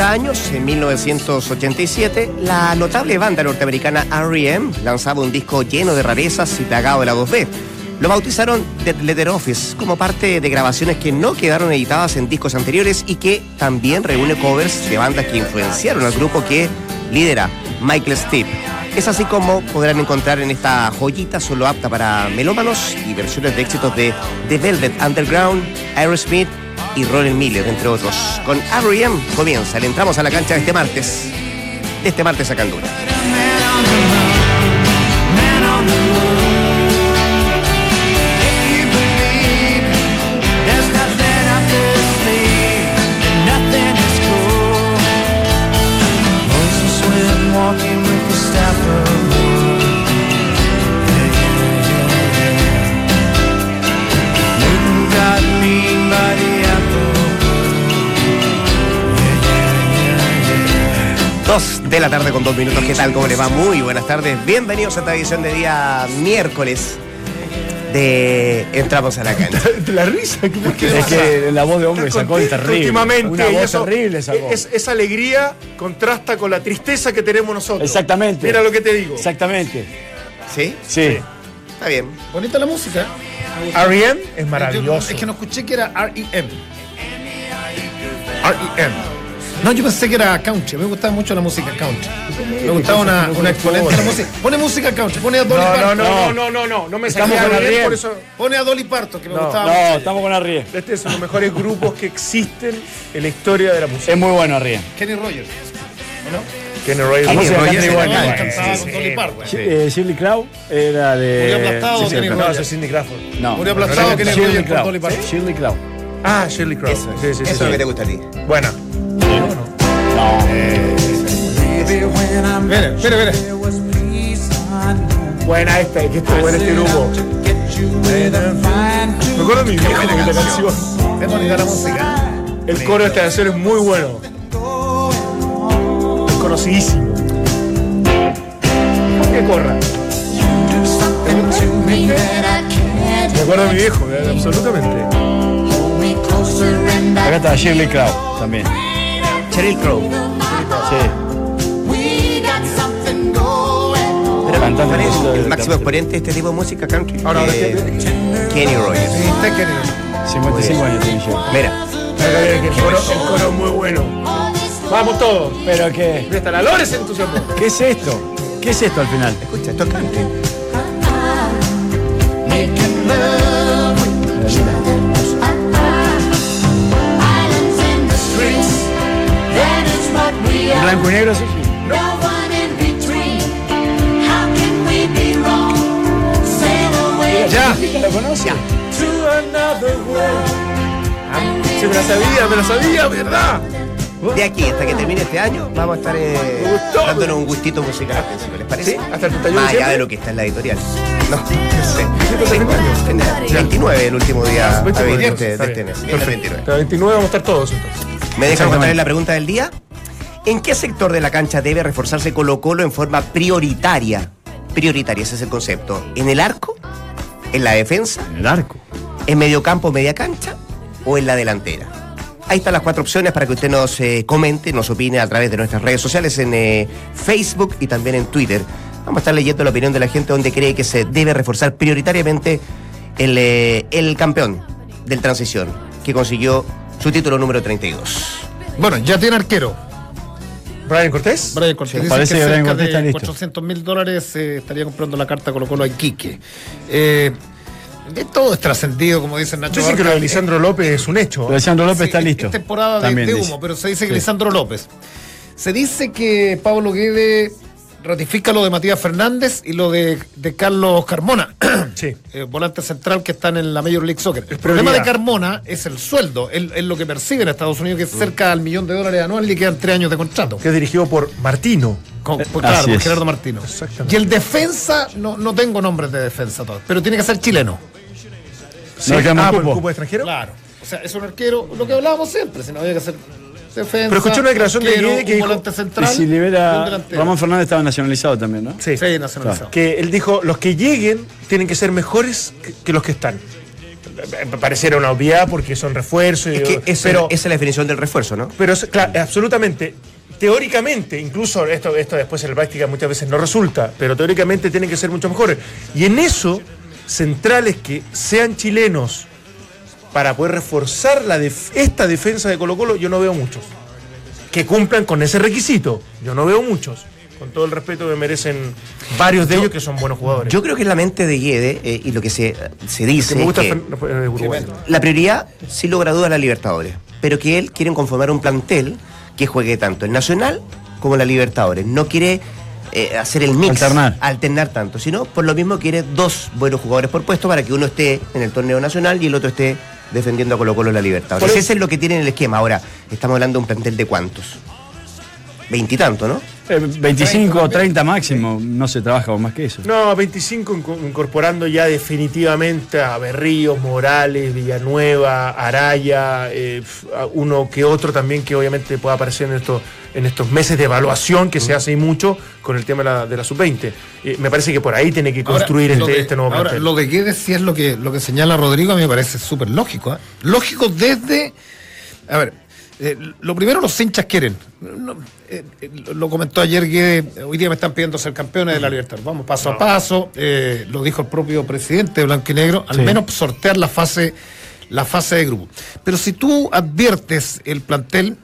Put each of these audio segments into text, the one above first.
Hace 30 años, en 1987, la notable banda norteamericana R.E.M. lanzaba un disco lleno de rarezas y plagado de la 2B. Lo bautizaron The Letter Office como parte de grabaciones que no quedaron editadas en discos anteriores y que también reúne covers de bandas que influenciaron al grupo que lidera Michael Stipe. Es así como podrán encontrar en esta joyita solo apta para melómanos y versiones de éxitos de The Velvet Underground, Aerosmith y Ronald Miller, entre otros. Con R.E.M. comienza, le entramos a la cancha este martes, este martes a Candura. De la tarde con dos minutos. ¿Qué tal? ¿Cómo le va? Muy buenas tardes. Bienvenidos a esta edición de día miércoles de Entramos a la cancha. La risa, ¿por qué? Es que la voz de hombre sacó es terrible. Últimamente, Una y voz eso- terrible sacó. Es, esa alegría contrasta con la tristeza que tenemos nosotros. Exactamente. Mira lo que te digo. Exactamente. ¿Sí? Sí. Está bien. Bonita la música. R.E.M. es Yo- maravilloso. es que no escuché que era R.E.M. R.E.M. No, yo pensé que era country. Me gustaba mucho la música country. Me gustaba una, una exponente de la música. Pone música country. Pone a Dolly No, no, Parton. no, no, no, no, no, no me Estamos con por eso. Pone a Dolly Parton, que me No, gustaba No, mucho. estamos con Arrie. Este es uno de los mejores grupos que existen en la historia de la música. Es muy bueno Arrie. Kenny Rogers. Kenny Rogers. Kenny Rogers era bueno. Cantaba Sí, con Dolly Parton. Eh, Shirley Clow era de. Murió aplastado, Kenny no, No, Rogers. ese es Cindy Crawford. No. Murió aplastado Kenny Shirley Rogers. Dolly Parton. Shirley Clow. Ah, Shirley sí. Eso es lo que te gusta a ti. Buena. Mire, mire, mire. Buena esta, que esto buena este grupo. Me acuerdo de mi viejo con esta canción. Es bonita la música. El coro de esta canción es muy bueno. Es conocidísimo. Que corra. Me acuerdo de mi viejo, eh, absolutamente. Acá está Shirley Clow también. Cheryl Crow. Sí. Pero Cantante ¿cuál es de- el de- máximo exponente de este tipo de música country? Ahora, ahora, Eh, ¿qué- Kenny Rogers. Sí, está Kenny Rogers. 55 años tiene yo. Mira, El coro, el coro es muy bueno. Vamos todos. Pero qué. Mira, hasta la Lore se entusiasmó. ¿Qué es esto? ¿Qué es esto al final? escucha, esto es country. ¿En blanco y negro sí? Ya. ¿Lo conoce? Se me la sabía, me la sabía, ¿verdad? De aquí hasta que termine este año, vamos a estar eh, dándonos un gustito musical ¿les parece? ¿Sí? ¿Hasta el 31 de Más allá de lo que está en la editorial. No, no sé. En el 29, el último día 29, hábil de este, de este mes. El 29. Hasta el 29 vamos a estar todos entonces. ¿Me dejan contarles la pregunta del día? ¿En qué sector de la cancha debe reforzarse Colo Colo en forma prioritaria? Prioritaria, ese es el concepto. ¿En el arco? ¿En la defensa? En el arco. ¿En mediocampo, media cancha? ¿O en la delantera? Ahí están las cuatro opciones para que usted nos eh, comente, nos opine a través de nuestras redes sociales en eh, Facebook y también en Twitter. Vamos a estar leyendo la opinión de la gente donde cree que se debe reforzar prioritariamente el, eh, el campeón del transición, que consiguió su título número 32. Bueno, ya tiene arquero. Brian Cortés. Brian Cortés. Dicen parece que Brian cerca Cortés está de listo. 400 mil dólares eh, estaría comprando la carta Colo Colo a Iquique. Eh, todo es trascendido, como dicen Nacho. Dicen que lo de Lisandro López es un hecho. Pero Alessandro López Sí, está es- listo. Es temporada de, dice. humo, pero se dice que Sí. Lisandro López. Se dice que Pablo Guede ratifica lo de Matías Fernández y lo de, de Carlos Carmona, Sí. eh, volante central que están en la Major League Soccer. El problema de. Carmona es el sueldo, es, lo que percibe en Estados Unidos, que es cerca al millón de dólares anual y quedan tres años de contrato. Que es dirigido por Martino. Con, por- claro, por es. Gerardo Martino. Exactamente. Y el defensa, no, no tengo nombres de defensa todavía, pero tiene que ser chileno. No le queda ah, por el cupo. cupo de extranjero. Claro. O sea, es un arquero, lo que hablábamos siempre, si no había que hacer defensa. Pero escuché una declaración de Guede que dijo- Y si libera. Ramón Fernández estaba nacionalizado también, ¿no? Sí. Sí, nacionalizado. Que él dijo, los que lleguen tienen que ser mejores que, que los que están. me pareciera una obviedad porque son refuerzos. y- Es que esa, pero, esa es la definición del refuerzo, ¿no? pero es- claro, absolutamente. Teóricamente, incluso esto, esto después en la práctica muchas veces no resulta, pero teóricamente tienen que ser mucho mejores. Y en eso, centrales que sean chilenos para poder reforzar la def- esta defensa de Colo Colo, yo no veo muchos. Que cumplan con ese requisito, yo no veo muchos. Con todo el respeto que merecen varios de ellos que son buenos jugadores. Yo creo que en la mente de Guede eh, y lo que se, se dice que me es gusta que Fer- eh, Uruguay. la prioridad, sin lugar a dudas, la Libertadores. Pero que él quiere conformar un plantel que juegue tanto el Nacional como la Libertadores. No quiere eh, hacer el mix, Alternar. alternar tanto, sino por lo mismo quiere dos buenos jugadores por puesto para que uno esté en el torneo nacional y el otro esté defendiendo a Colo Colo la Libertadores. Por eso- Ese es lo que tiene en el esquema. Ahora, estamos hablando de un plantel de cuántos. Veintitantos, ¿no? Eh, 25 o 30 máximo, no se trabaja con más que eso. No, 25 inco- incorporando ya definitivamente a Berríos, Morales, Villanueva, Araya, eh, uno que otro también que obviamente pueda aparecer en estos, en estos meses de evaluación que se hace y mucho con el tema de la, de la sub-20. Eh, me parece que por ahí tiene que construir Ahora, este, este nuevo Ahora, plantel. lo de Guedes sí es lo que, lo que señala Rodrigo, a mí me parece súper lógico. ¿eh? Lógico desde. A ver, eh, lo primero los hinchas quieren. No, eh, eh, lo comentó ayer Guedes, hoy día me están pidiendo ser campeones de la libertad. Vamos paso a paso, eh, lo dijo el propio presidente de Blanco y Negro, al Sí. menos sortear la fase, la fase de grupo. Pero si tú adviertes el plantel,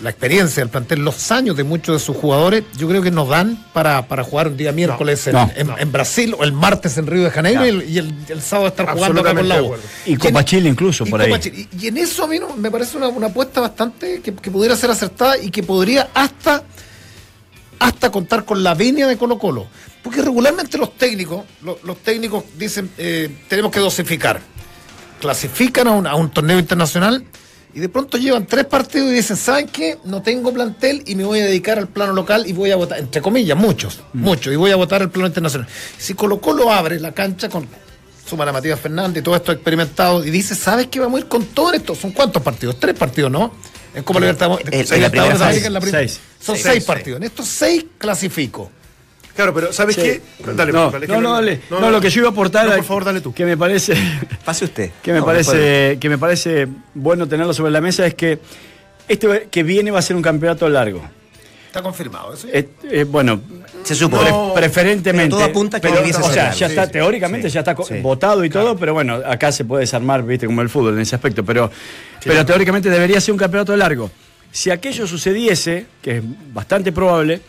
la experiencia del plantel, los años de muchos de sus jugadores, yo creo que nos dan para, para jugar un día miércoles en, no, en- en Brasil o el martes en Río de Janeiro y, el, y el- el sábado estar jugando acá con la U. Absolutamente Y Copa Chile incluso, y por ahí. Chile. Y, y en eso a mí no- me parece una, una apuesta bastante que, que pudiera ser acertada y que podría hasta, hasta contar con la venia de Colo Colo. Porque regularmente los técnicos, lo- los, técnicos dicen, eh, tenemos que dosificar. Clasifican a un, a un torneo internacional y de pronto llevan tres partidos y dicen, ¿saben qué? No tengo plantel y me voy a dedicar al plano local y voy a votar, entre comillas, muchos, muchos, y voy a votar el plano internacional. Si Colo Colo abre la cancha con suman a Matías Fernández y todo esto experimentado y dice, ¿sabes qué? Vamos a ir con todo esto. ¿Son cuántos partidos? Tres partidos, ¿no? En Copa Libertadores. Son seis. partidos. En estos seis clasifico. Claro, pero ¿sabes Sí. qué? Dale, no, dale, no, no, dale. No, lo que yo iba a aportar por favor, dale tú. que me parece Pase usted. que me No, parece después- que me parece bueno tenerlo sobre la mesa es que este que viene va a ser un campeonato largo. Está confirmado eso. Eh, eh, bueno, Se supone. pre- preferentemente. pero todo apunta que pero, o sea, ya está sí, teóricamente sí, ya está sí. votado y todo, pero bueno, acá se puede desarmar, viste, como el fútbol en ese aspecto, pero pero teóricamente debería ser un campeonato largo. Si aquello sucediese, que es bastante probable,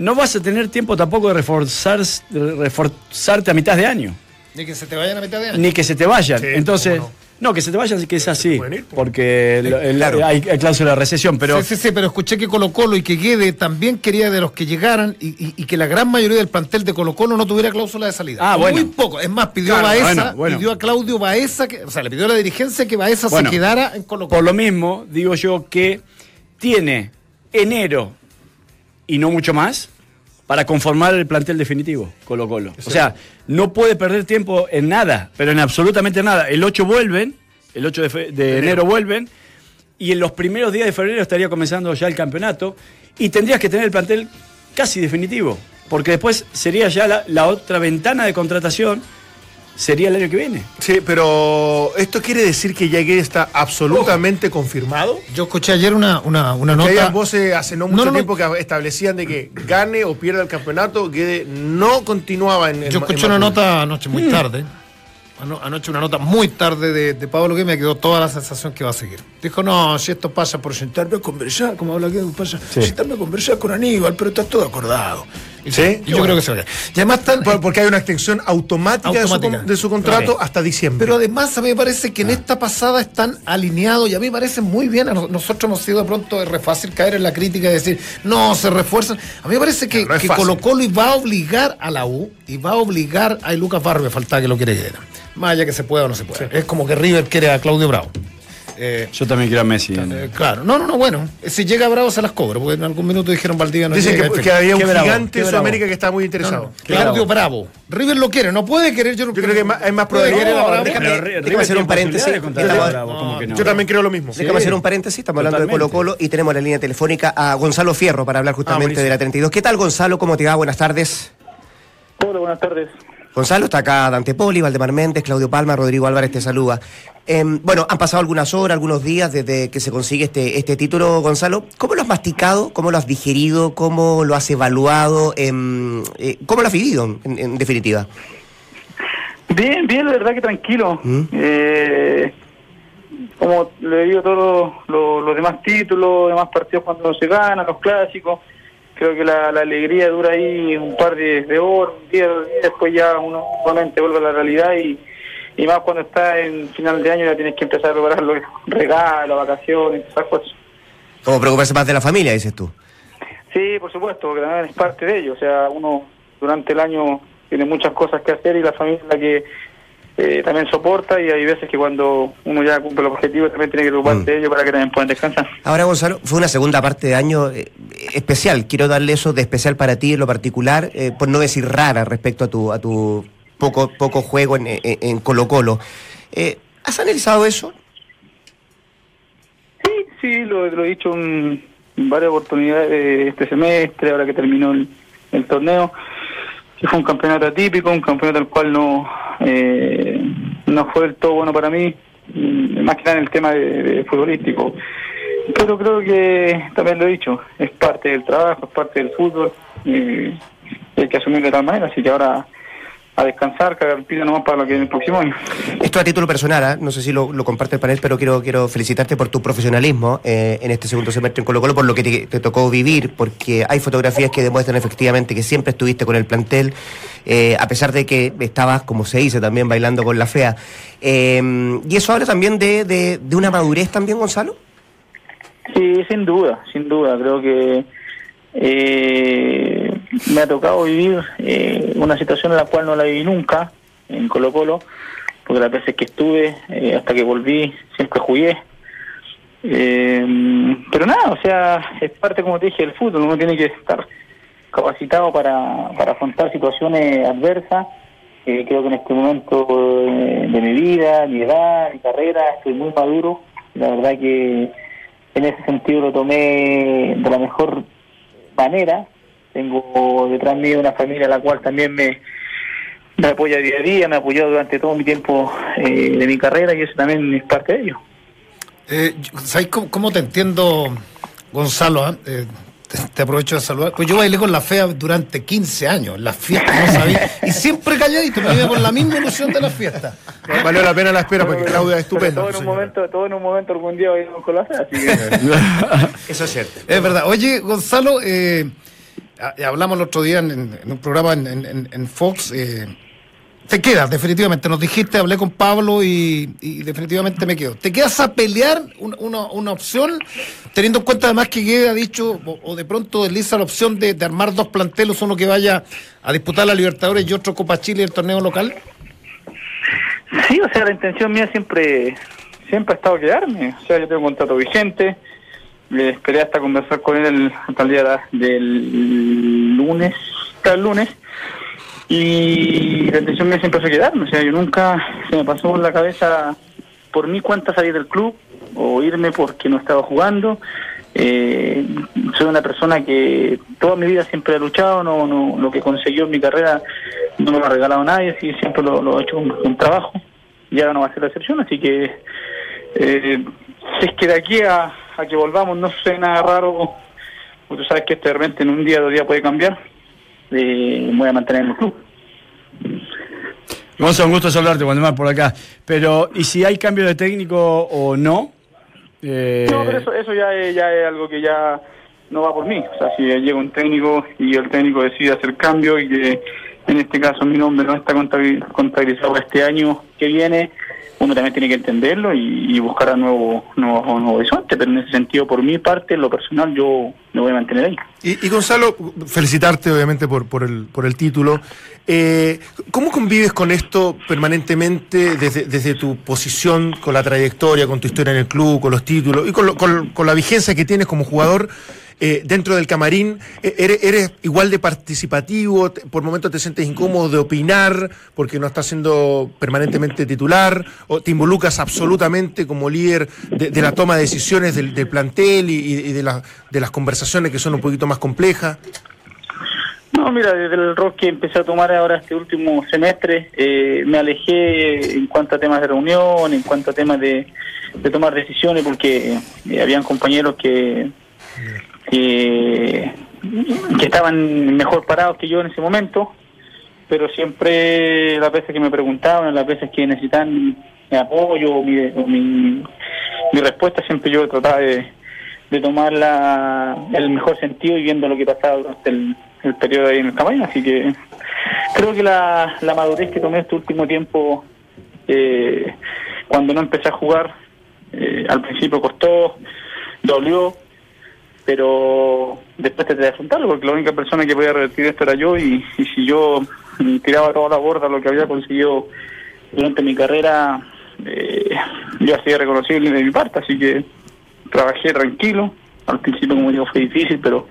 no vas a tener tiempo tampoco de reforzar, de reforzarte a mitad de año, Ni que se te vayan a mitad de año. ni que se te vayan. Sí, Entonces, no? que se te vayan que es así, ir, pues. porque el- el- claro. hay, hay cláusula de recesión, pero sí, sí, sí, pero escuché que Colo Colo y que Guede también quería de los que llegaran y, y- y que la gran mayoría del plantel de Colo Colo no tuviera cláusula de salida. Ah, Muy bueno. poco. Es más, pidió Claro, a Baeza, bueno, bueno. pidió a Claudio Baeza, que, o sea, le pidió a la dirigencia que Baeza Bueno, se quedara en Colo Por Colo. lo mismo, digo yo que tiene enero y no mucho más para conformar el plantel definitivo, Colo Colo. O sea, no puede perder tiempo en nada, pero en absolutamente nada. El 8 vuelven, el 8 de, enero vuelven, y en los primeros días de febrero estaría comenzando ya el campeonato, y tendrías que tener el plantel casi definitivo, porque después sería ya la, la otra ventana de contratación, sería el año que viene. Sí, pero esto quiere decir que ya Guede está absolutamente confirmado. Yo escuché ayer una, una, una Que nota. hay voces hace no mucho no, no. tiempo que establecían de que gane o pierda el campeonato, Guede no continuaba en el Yo en escuché una nota anoche muy tarde. Ano- Anoche una nota muy tarde de, de Pablo que me quedó toda la sensación que va a seguir. Dijo, no, si esto pasa por sentarme a conversar, como habla que pasa, sentarme a conversar con Aníbal, pero está todo acordado. Y ¿Sí? yo creo que se va a quedar. Y además están, Por- Porque hay una extensión automática, de su De, contrato hasta diciembre. Pero además a mí me parece que en esta pasada están alineados y a mí me parece muy bien. Nosotros hemos sido de pronto re fácil caer en la crítica y decir, no, se refuerzan. A mí me parece que, No que. Colo Colo va a obligar a la U y va a obligar a Lucas Barrio, me faltaba que lo quiere Guerra. Más allá que se pueda o no se pueda. Es como que River quiere a Claudio Bravo. Eh, Yo también quiero a Messi. eh, claro, no, no, no, bueno, si llega Bravo se las cobra, porque en algún minuto dijeron Valdivia no Dicen llega, que, en que había un bravo, gigante bravo. Sudamérica que estaba muy No, interesado. no, Claudio Bravo. River lo quiere, no puede querer. Yo, no- Yo creo que hay más puede probabilidad- querer a No, déjame- hacer un paréntesis. posibilidades de contratar Estamos- a Bravo, ¿cómo que no? Yo también creo lo mismo. Déjame hacer un paréntesis, estamos hablando de. Colo Colo y tenemos la línea telefónica a Gonzalo Fierro para hablar justamente buenísimo. de la 32. ¿Qué tal Gonzalo? ¿Cómo te va? Buenas tardes. Hola, buenas tardes. Gonzalo, está acá Dante Poli, Valdemar Méndez, Claudio Palma, Rodrigo Álvarez te saluda. Em, bueno, han pasado algunas horas, algunos días desde que se consigue este, este título, Gonzalo. ¿Cómo lo has masticado? ¿Cómo lo has digerido? ¿Cómo lo has evaluado? Em, eh, ¿Cómo lo has vivido, en, en definitiva? Bien, bien, la verdad que tranquilo. ¿Mm? Eh, como le digo todos los, los demás títulos, los demás partidos cuando se ganan, los clásicos, creo que la, la alegría dura ahí un par de, de horas, un día, dos días, después ya uno nuevamente vuelve a la realidad y, y más cuando está en final de año ya tienes que empezar a preparar los regalos, vacaciones, esas cosas. ¿Cómo preocuparse más de la familia, dices tú? Sí, por supuesto, porque también es parte de ello. O sea, uno durante el año tiene muchas cosas que hacer y la familia es la que eh, también soporta y hay veces que cuando uno ya cumple el objetivo también tiene que preocuparse Mm. de ello para que también puedan descansar. Ahora, Gonzalo, fue una segunda parte de año eh, especial. Quiero darle eso de especial para ti en lo particular, eh, por no decir rara respecto a tu, a tu poco, poco juego en, en- en Colo Colo. Eh, ¿Has analizado eso? Sí, sí, lo, lo he dicho en, varias oportunidades de este semestre, ahora que terminó el, el torneo. Fue un campeonato atípico, un campeonato el cual no eh, no fue del todo bueno para mí, más que nada en el tema de, futbolístico. Pero creo que también lo he dicho, es parte del trabajo, es parte del fútbol, y hay que asumirlo de tal manera, así que ahora a descansar, cagar pila nomás para lo que viene el próximo año. Esto a título personal, ¿ah? no sé si lo, lo comparte el panel, pero quiero, quiero felicitarte por tu profesionalismo eh, en este segundo semestre en Colo Colo, por lo que te, te tocó vivir, porque hay fotografías que demuestran efectivamente que siempre estuviste con el plantel, eh, a pesar de que estabas, como se dice, también bailando con la fea. Eh, y eso habla también de, de, de una madurez también, Gonzalo. Sí, sin duda, sin duda. Creo que eh, me ha tocado vivir eh, una situación en la cual no la viví nunca en Colo Colo, porque las veces que estuve, eh, hasta que volví, siempre jugué. Eh, pero nada, o sea, es parte, como te dije, del fútbol. Uno tiene que estar capacitado para, para afrontar situaciones adversas. Creo que en este momento eh, de mi vida, mi edad, mi carrera, estoy muy maduro. La verdad que en ese sentido lo tomé de la mejor manera. Tengo detrás mío una familia la cual también me, me apoya día a día, me ha apoyado durante todo mi tiempo eh, de mi carrera y eso también es parte de ello. Eh, ¿Sabes cómo, cómo te entiendo, Gonzalo? ah? Eh, te, te aprovecho de saludar. Pues yo bailé con la fea durante 15 años, las fiestas, no sabía. Y siempre calladito, me iba con la misma ilusión de las fiestas. Valió la pena la espera porque Claudia es estupenda. Todo en un señora. momento, todo en un momento algún día bailamos con la fe, así que Eso es cierto. Es verdad. Oye, Gonzalo, eh, hablamos el otro día en, un programa en, Fox. eh, te quedas, definitivamente. Nos dijiste, hablé con Pablo y, definitivamente me quedo. ¿Te quedas a pelear un- una, opción, teniendo en cuenta además que Guede ha dicho, o, de pronto desliza la opción de, de armar dos plantelos, uno que vaya a disputar la Libertadores y otro Copa Chile el torneo local? Sí, o sea, la intención mía siempre siempre ha estado quedarme. O sea, yo tengo un contrato vigente. Le esperé hasta conversar con él hasta el día del lunes, hasta el lunes. Y la intención mía siempre fue quedarme. O sea, yo nunca se me pasó por la cabeza por mi cuenta salir del club o irme porque no estaba jugando. Eh, soy una persona que toda mi vida siempre he luchado, no, no, lo que consiguió en mi carrera no me lo ha regalado nadie, así siempre lo, he hecho con, con trabajo y ahora no va a ser la excepción, así que eh, si es que de aquí a, a que volvamos no sé nada raro, pues tú sabes que esto de repente en un día o dos días puede cambiar, eh, voy a mantener en el club. Gonzalo, un gusto saludarte, Waldemar, por acá. Pero, ¿y si hay cambio de técnico o no? Eh, No, pero eso, eso ya, es, ya es algo que ya no va por mí. O sea, si llega un técnico y el técnico decide hacer cambio y que en este caso mi nombre no está contabil- contabilizado para este año que viene, uno también tiene que entenderlo y, buscar a nuevo, nuevo, nuevo horizonte. Pero en ese sentido, por mi parte, en lo personal, yo me voy a mantener ahí. Y, y Gonzalo, felicitarte obviamente por, por, el, por el título. Eh, ¿Cómo convives con esto permanentemente desde, desde tu posición, con la trayectoria, con tu historia en el club, con los títulos y con, lo- con- con la vigencia que tienes como jugador eh, dentro del camarín? Eh, ¿Eres, eres igual de participativo? ¿Por momentos te sientes incómodo de opinar porque no estás siendo permanentemente titular? ¿O te involucras absolutamente como líder de, la toma de decisiones del, plantel y, de, la- de las conversaciones que son un poquito más complejas? No, mira, desde el rol que empecé a tomar ahora este último semestre, eh, me alejé en cuanto a temas de reunión, en cuanto a temas de, de tomar decisiones, porque eh, habían compañeros que, que, que estaban mejor parados que yo en ese momento, pero siempre las veces que me preguntaban, las veces que necesitan mi apoyo mi, mi, mi respuesta, siempre yo trataba de, de tomar la, el mejor sentido y viendo lo que pasaba durante el, el periodo ahí en el campaña. Así que creo que la, la madurez que tomé este último tiempo, eh, cuando no empecé a jugar, eh, al principio costó, dolió, pero después te de afrontarlo, porque la única persona que podía revertir esto era yo, y, y si yo tiraba toda la borda lo que había conseguido durante mi carrera, eh, yo hacía reconocible de mi parte, así que trabajé tranquilo. Al principio, como digo, fue difícil, pero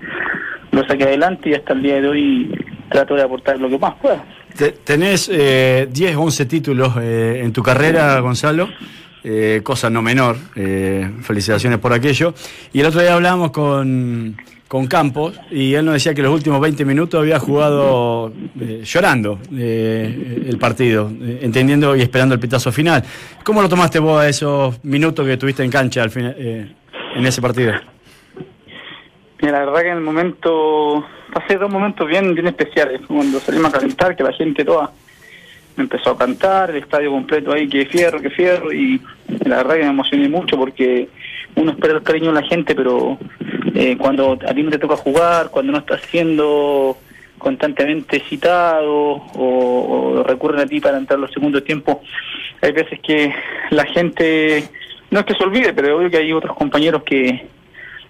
lo saqué adelante y hasta el día de hoy trato de aportar lo que más pueda. Te- Tenés eh, 10, 11 títulos eh, en tu carrera, Gonzalo. Eh, cosa no menor. eh, felicitaciones por aquello. Y el otro día hablábamos con, con Campos y él nos decía que los últimos 20 minutos había jugado eh, llorando eh, el partido, eh, entendiendo y esperando el pitazo final. ¿Cómo lo tomaste vos a esos minutos que tuviste en cancha al final, en ese partido? Mira, la verdad que en el momento, pasé dos momentos bien, bien especiales. Cuando salimos a calentar, que la gente toda empezó a cantar, el estadio completo ahí, que fierro, que fierro, y la verdad que me emocioné mucho porque uno espera el cariño de la gente, pero eh, cuando a ti no te toca jugar, cuando no estás siendo constantemente citado o, recurren a ti para entrar los segundos tiempos, hay veces que la gente, no es que se olvide, pero obvio que hay otros compañeros que,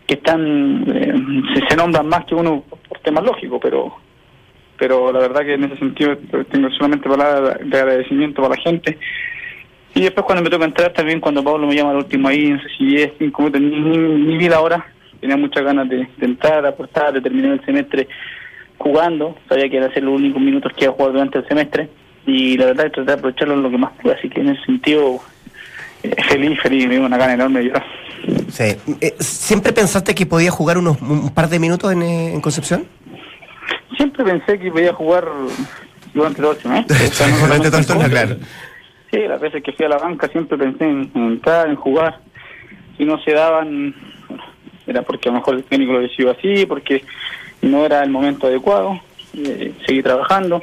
que están, eh, se nombran más que uno por temas lógicos, pero pero la verdad que en ese sentido tengo solamente palabras de agradecimiento para la gente. Y después cuando me toca entrar también, cuando Pablo me llama al último ahí, no sé si 10, 5 minutos, ni, ni, ni vi la hora, tenía muchas ganas de, de entrar, aportar, de terminar el semestre jugando, sabía que iba a ser los únicos minutos que iba a jugar durante el semestre, y la verdad es tratar de aprovecharlo lo que más pude, así que en ese sentido, eh, feliz, feliz, me dio una gana enorme de llorar. Eh, ¿Siempre pensaste que podía jugar unos un par de minutos en, eh, en Concepción? Siempre pensé que podía jugar durante todo el semestre. o sea, no Durante torneo, en claro. Sí, las veces que fui a la banca siempre pensé en, en entrar, en jugar. Si no se daban, era porque a lo mejor el técnico lo decidió así, porque no era el momento adecuado. Eh, seguí trabajando.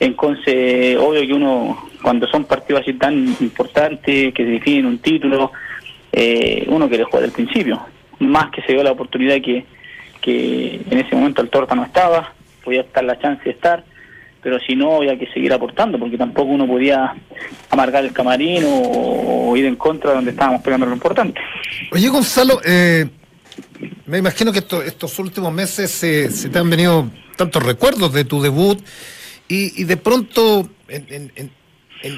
En Conce, obvio que uno, cuando son partidos así tan importantes, que se definen un título, eh, uno quiere jugar al principio. Más que se dio la oportunidad que, que en ese momento el Torta no estaba, podía estar la chance de estar, pero si no había que seguir aportando, porque tampoco uno podía amargar el camarín o, ir en contra de donde estábamos pegando lo importante. Oye, Gonzalo, eh, me imagino que esto- estos últimos meses se, se te han venido tantos recuerdos de tu debut y, de pronto en, en- en-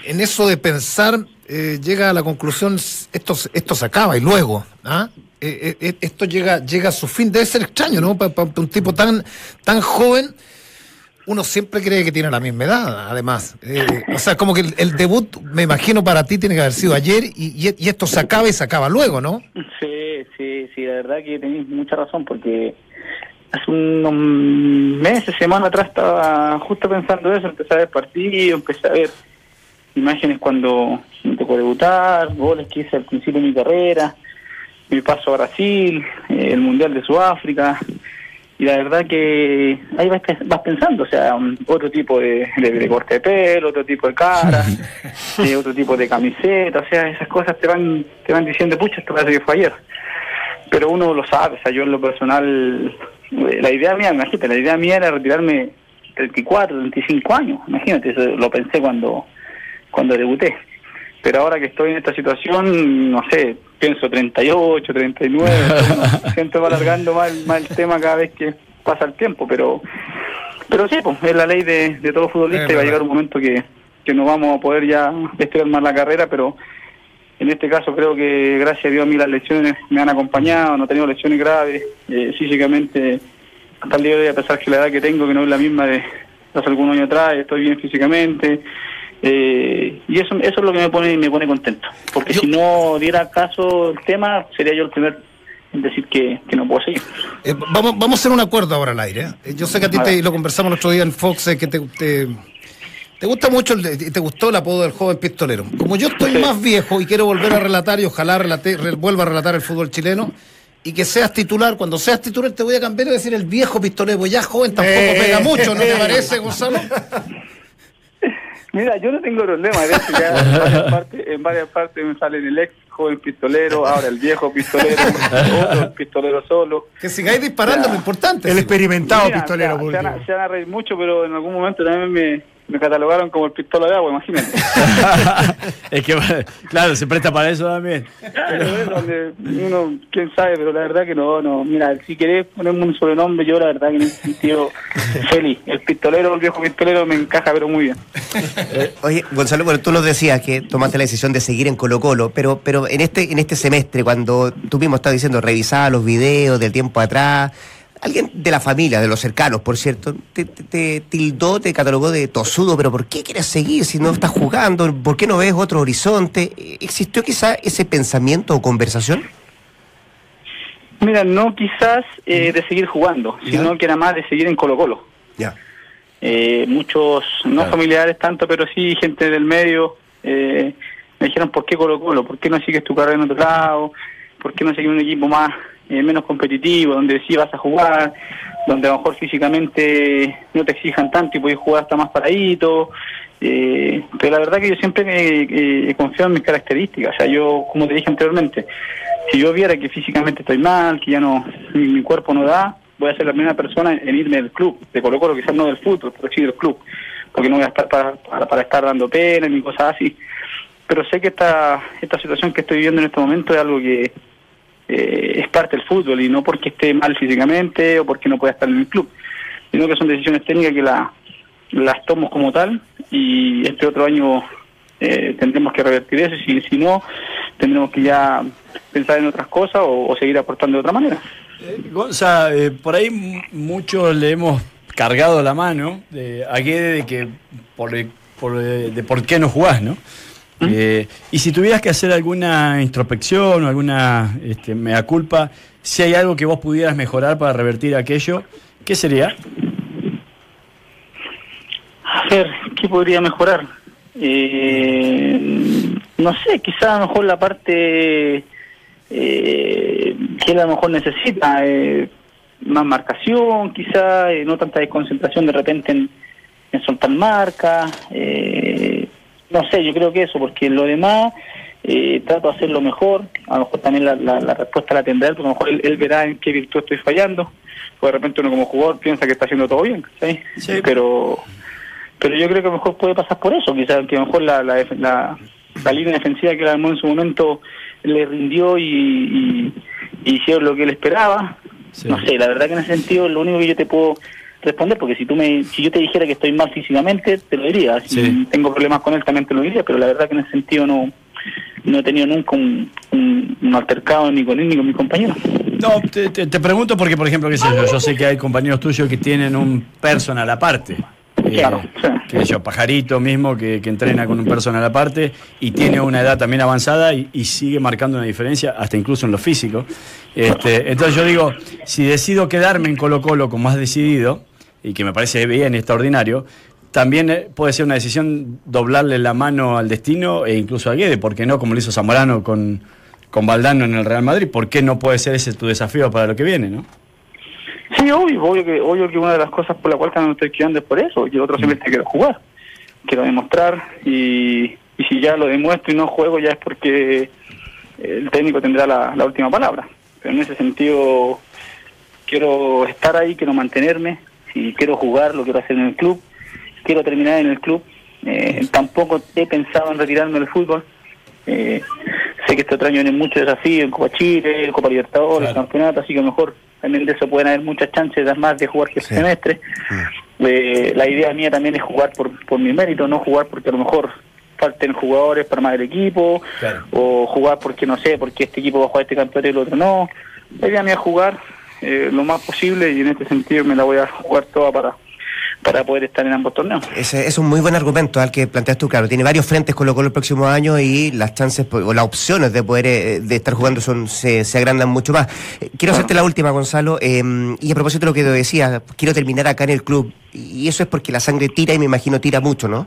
en- eso de pensar eh, llega a la conclusión esto, esto se acaba y luego, ¿ah? Eh, eh, esto llega, llega a su fin. Debe ser extraño, ¿no? Para un tipo tan, tan joven uno siempre cree que tiene la misma edad, además. Eh, o sea, como que el, debut, me imagino, para ti tiene que haber sido ayer y esto se acaba y se acaba luego, ¿no? Sí, sí, sí, la verdad que tenéis mucha razón, porque hace unos meses, semanas atrás estaba justo pensando eso, empecé a ver partidos, empecé a ver imágenes cuando me tocó debutar, goles que hice al principio de mi carrera, mi paso a Brasil, eh, el Mundial de Sudáfrica, y la verdad que ahí vas, vas pensando, o sea, otro tipo de, de- de corte de pelo, otro tipo de cara, eh, otro tipo de camiseta, o sea, esas cosas te van te van diciendo, pucha, esto parece que fue ayer. Pero uno lo sabe, o sea, yo en lo personal, eh, la idea mía, imagínate, la idea mía era retirarme 34, 35 años, imagínate, eso lo pensé cuando, cuando debuté. Pero ahora que estoy en esta situación, no sé, pienso 38, 39, ¿no? siento va alargando más, el- más el tema cada vez que pasa el tiempo, pero pero sí, pues, es la ley de, de todo futbolista Es y va a llegar un momento que, que no vamos a poder ya estudiar más la carrera, pero en este caso creo que gracias a Dios a mí las lesiones me han acompañado, no he tenido lesiones graves, eh, físicamente hasta el día de hoy, a pesar que la edad que tengo, que no es la misma de hace algunos años atrás, estoy bien físicamente, eh, y eso eso es lo que me pone me pone contento, porque Yo- si no diera caso el tema, sería yo el primer en decir que, que no puedo seguir. Eh, vamos, vamos a hacer un acuerdo ahora al aire. ¿eh? Yo sé que a ti A te, lo conversamos el otro día en Fox, eh, que te, te, te gusta mucho, el, de- te gustó el apodo del joven pistolero. Como yo estoy más viejo y quiero volver a relatar y ojalá relate- re- vuelva a relatar el fútbol chileno y que seas titular, cuando seas titular te voy a cambiar y decir el viejo pistolero, pues ya joven tampoco Eh. pega mucho, ¿no te parece, Gonzalo? Mira, yo no tengo problema, de hecho ya en varias partes, en varias partes me salen el ex joven pistolero, ahora el viejo pistolero, otro pistolero solo. Que sigáis disparando, lo importante. El experimentado Mira, pistolero. por se, van a, se van a reír mucho, pero en algún momento también me, me catalogaron como el pistola de agua, imagínate. es que, claro, se presta para eso también. Claro, es donde uno, quién sabe, pero la verdad que no, no. Mira, si querés ponerme un sobrenombre, yo la verdad que en ese sentido, feliz. El pistolero, el viejo pistolero me encaja, pero muy bien. Oye, Gonzalo, bueno, tú nos decías que tomaste la decisión de seguir en Colo Colo, pero, pero en este, en este semestre, cuando tú mismo estabas diciendo, revisaba los videos del tiempo atrás, alguien de la familia, de los cercanos, por cierto, te, te- te tildó, te catalogó de tosudo, pero ¿por qué quieres seguir si no estás jugando? ¿Por qué no ves otro horizonte? ¿Existió quizá ese pensamiento o conversación? Mira, no quizás eh, de seguir jugando, Ya. sino que era más de seguir en Colo Colo. Ya. Eh, muchos, no Claro. familiares tanto, pero sí gente del medio, eh, me dijeron, ¿por qué Colo Colo? ¿Por qué no sigues tu carrera en otro lado? ¿Por qué no sigues un equipo más menos competitivo, donde sí vas a jugar, donde a lo mejor físicamente no te exijan tanto y puedes jugar hasta más paradito? Eh, pero la verdad que yo siempre eh, confiado en mis características. O sea, yo, como te dije anteriormente, si yo viera que físicamente estoy mal, que ya no, mi, mi cuerpo no da, voy a ser la primera persona en irme del club, de Colo Colo, quizás no del fútbol, pero sí del club, porque no voy a estar para, para, para estar dando pena ni cosas así. Pero sé que esta, esta situación que estoy viviendo en este momento es algo que eh, es parte del fútbol y no porque esté mal físicamente o porque no pueda estar en el club, sino que son decisiones técnicas que la, las tomo como tal y este otro año eh, tendremos que revertir eso y si, no, tendremos que ya pensar en otras cosas o, seguir aportando de otra manera. Gonza, eh, por ahí muchos le hemos cargado la mano de, a Guede de que por, por, eh, de por qué no jugás, ¿no? Eh, y si tuvieras que hacer alguna introspección o alguna este, mea culpa, si hay algo que vos pudieras mejorar para revertir aquello, ¿qué sería? A ver, ¿qué podría mejorar? Eh, no sé, quizá a lo mejor la parte eh, que él a lo mejor necesita, eh, más marcación, quizá eh, no tanta desconcentración de repente en, en soltar marca, eh, no sé, yo creo que eso, porque lo demás eh, trato de hacerlo mejor, a lo mejor también la, la- la respuesta la tendrá él, porque a lo mejor él, él verá en qué virtud estoy fallando, porque de repente uno como jugador piensa que está haciendo todo bien, ¿sí? Sí. pero pero yo creo que a lo mejor puede pasar por eso, quizás que a lo mejor la, la, la, la línea defensiva que él armó en su momento le rindió y, y- y hicieron lo que él esperaba. Sí. No sé, la verdad que en ese sentido lo único que yo te puedo responder, porque si tú me, si yo te dijera que estoy mal físicamente, te lo diría. Si Sí. tengo problemas con él, también te lo diría, pero la verdad que en ese sentido no, no he tenido nunca un, un, un altercado ni con él ni con mis compañeros. No, te, te- te pregunto porque, por ejemplo, qué sé yo, yo sé que hay compañeros tuyos que tienen un personal aparte. Eh, Claro, sé yo, Pajarito mismo que, que entrena con un personal aparte y tiene una edad también avanzada y, y sigue marcando una diferencia, hasta incluso en lo físico. Este, entonces yo digo, si decido quedarme en Colo Colo como has decidido, y que me parece bien, extraordinario, también eh, puede ser una decisión doblarle la mano al destino e incluso a Guede, ¿por qué no? Como lo hizo Zamorano con, con Valdano en el Real Madrid, ¿por qué no puede ser ese tu desafío para lo que viene, no? Sí, obvio, obvio que, obvio que una de las cosas por la cual también me estoy quedando es por eso. Yo otro semestre quiero jugar, quiero demostrar y, y si ya lo demuestro y no juego ya es porque el técnico tendrá la, la última palabra. Pero en ese sentido quiero estar ahí, quiero mantenerme, si quiero jugar lo quiero hacer en el club, quiero terminar en el club. Eh, tampoco he pensado en retirarme del fútbol. Eh, sé que este otro año vienen muchos desafíos en Copa Chile, Copa Libertadores, Claro. campeonato, así que a lo mejor también de eso pueden haber muchas chances más de jugar que el Sí. semestre. Eh, la idea mía también es jugar por, por mi mérito, no jugar porque a lo mejor falten jugadores para más el equipo, Claro. o jugar porque no sé, porque este equipo va a jugar este campeonato y el otro no. La idea mía es jugar eh, lo más posible y en este sentido me la voy a jugar toda para, para poder estar en ambos torneos. Ese es un muy buen argumento al que planteas tú, claro. Tiene varios frentes Colo Colo el próximo año y las chances o las opciones de poder eh, de estar jugando son se, se agrandan mucho más. Eh, Quiero hacerte la última, Gonzalo, eh, y a propósito de lo que te decía, quiero terminar acá en el club. Y eso es porque la sangre tira y me imagino tira mucho, ¿no?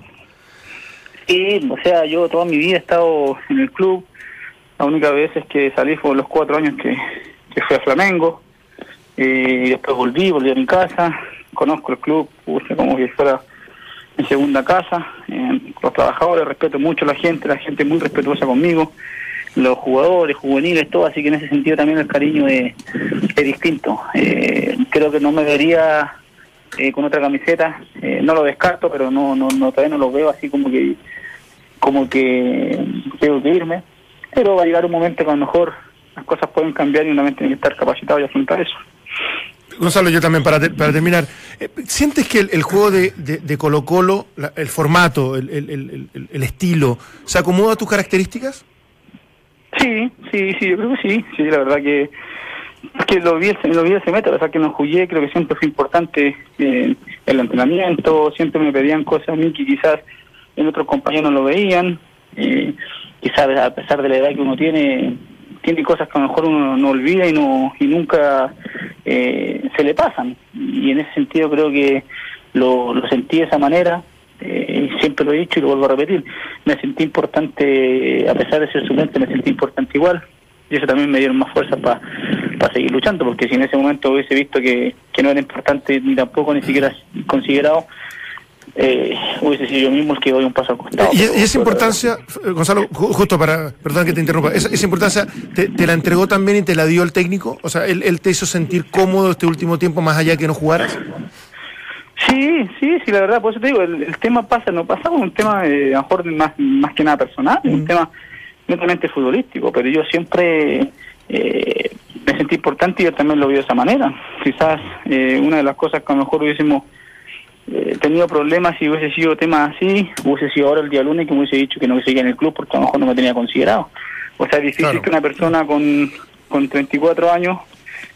Sí, o sea, yo toda mi vida he estado en el club. La única vez es que salí fue los cuatro años que, que fui a Flamengo. Y después volví, volví a mi casa. Conozco el club, puse como que fuera mi segunda casa. Eh, los trabajadores, respeto mucho la gente, la gente muy respetuosa conmigo. Los jugadores, juveniles, todo. Así que en ese sentido también el cariño es, es distinto. Eh, creo que no me vería eh, con otra camiseta. Eh, no lo descarto, pero no, no, no todavía no lo veo así como que como que tengo que irme, pero va a llegar un momento que a lo mejor las cosas pueden cambiar y una vez tiene que estar capacitado y afrontar eso. Gonzalo, yo también para, para terminar. eh, ¿Sientes que el, juego de, de- de Colo Colo, la- el formato, el, el- estilo, se acomoda a tus características? Sí, sí, sí, yo creo que sí, sí, la verdad que que lo vi, lo vi ese método, o sea que no jugué, creo que siempre fue importante eh, el entrenamiento, siempre me pedían cosas a mí que quizás en otros compañeros no lo veían, eh, quizás a pesar de la edad que uno tiene, tiene cosas que a lo mejor uno no olvida y no y nunca eh, se le pasan, y en ese sentido creo que lo, lo sentí de esa manera, eh, siempre lo he dicho y lo vuelvo a repetir, me sentí importante, eh, a pesar de ser suplente, me sentí importante igual, y eso también me dieron más fuerza para seguir luchando, porque si en ese momento hubiese visto que, que no era importante ni tampoco ni siquiera considerado, eh, hubiese sido yo mismo el que doy un paso al costado. y, pero- y esa importancia, eh, Gonzalo, ju- justo para, perdón que te interrumpa, esa, esa importancia te, te la entregó también y te la dio el técnico? O sea, él, él te hizo sentir cómodo este último tiempo más allá que no jugaras? Sí, sí, sí, la verdad, por eso te digo, el, el tema pasa, no pasa por un tema eh, a lo mejor más, más que nada personal, un tema netamente futbolístico, pero yo siempre eh, me sentí importante y yo también lo vi de esa manera. Quizás eh, una de las cosas que a lo mejor hubiésemos eh, tenido problemas si hubiese sido tema así, hubiese sido ahora el día lunes que me hubiese dicho que no seguía en el club porque a lo mejor no me tenía considerado. O sea, es difícil Claro. que una persona con, con 34 años,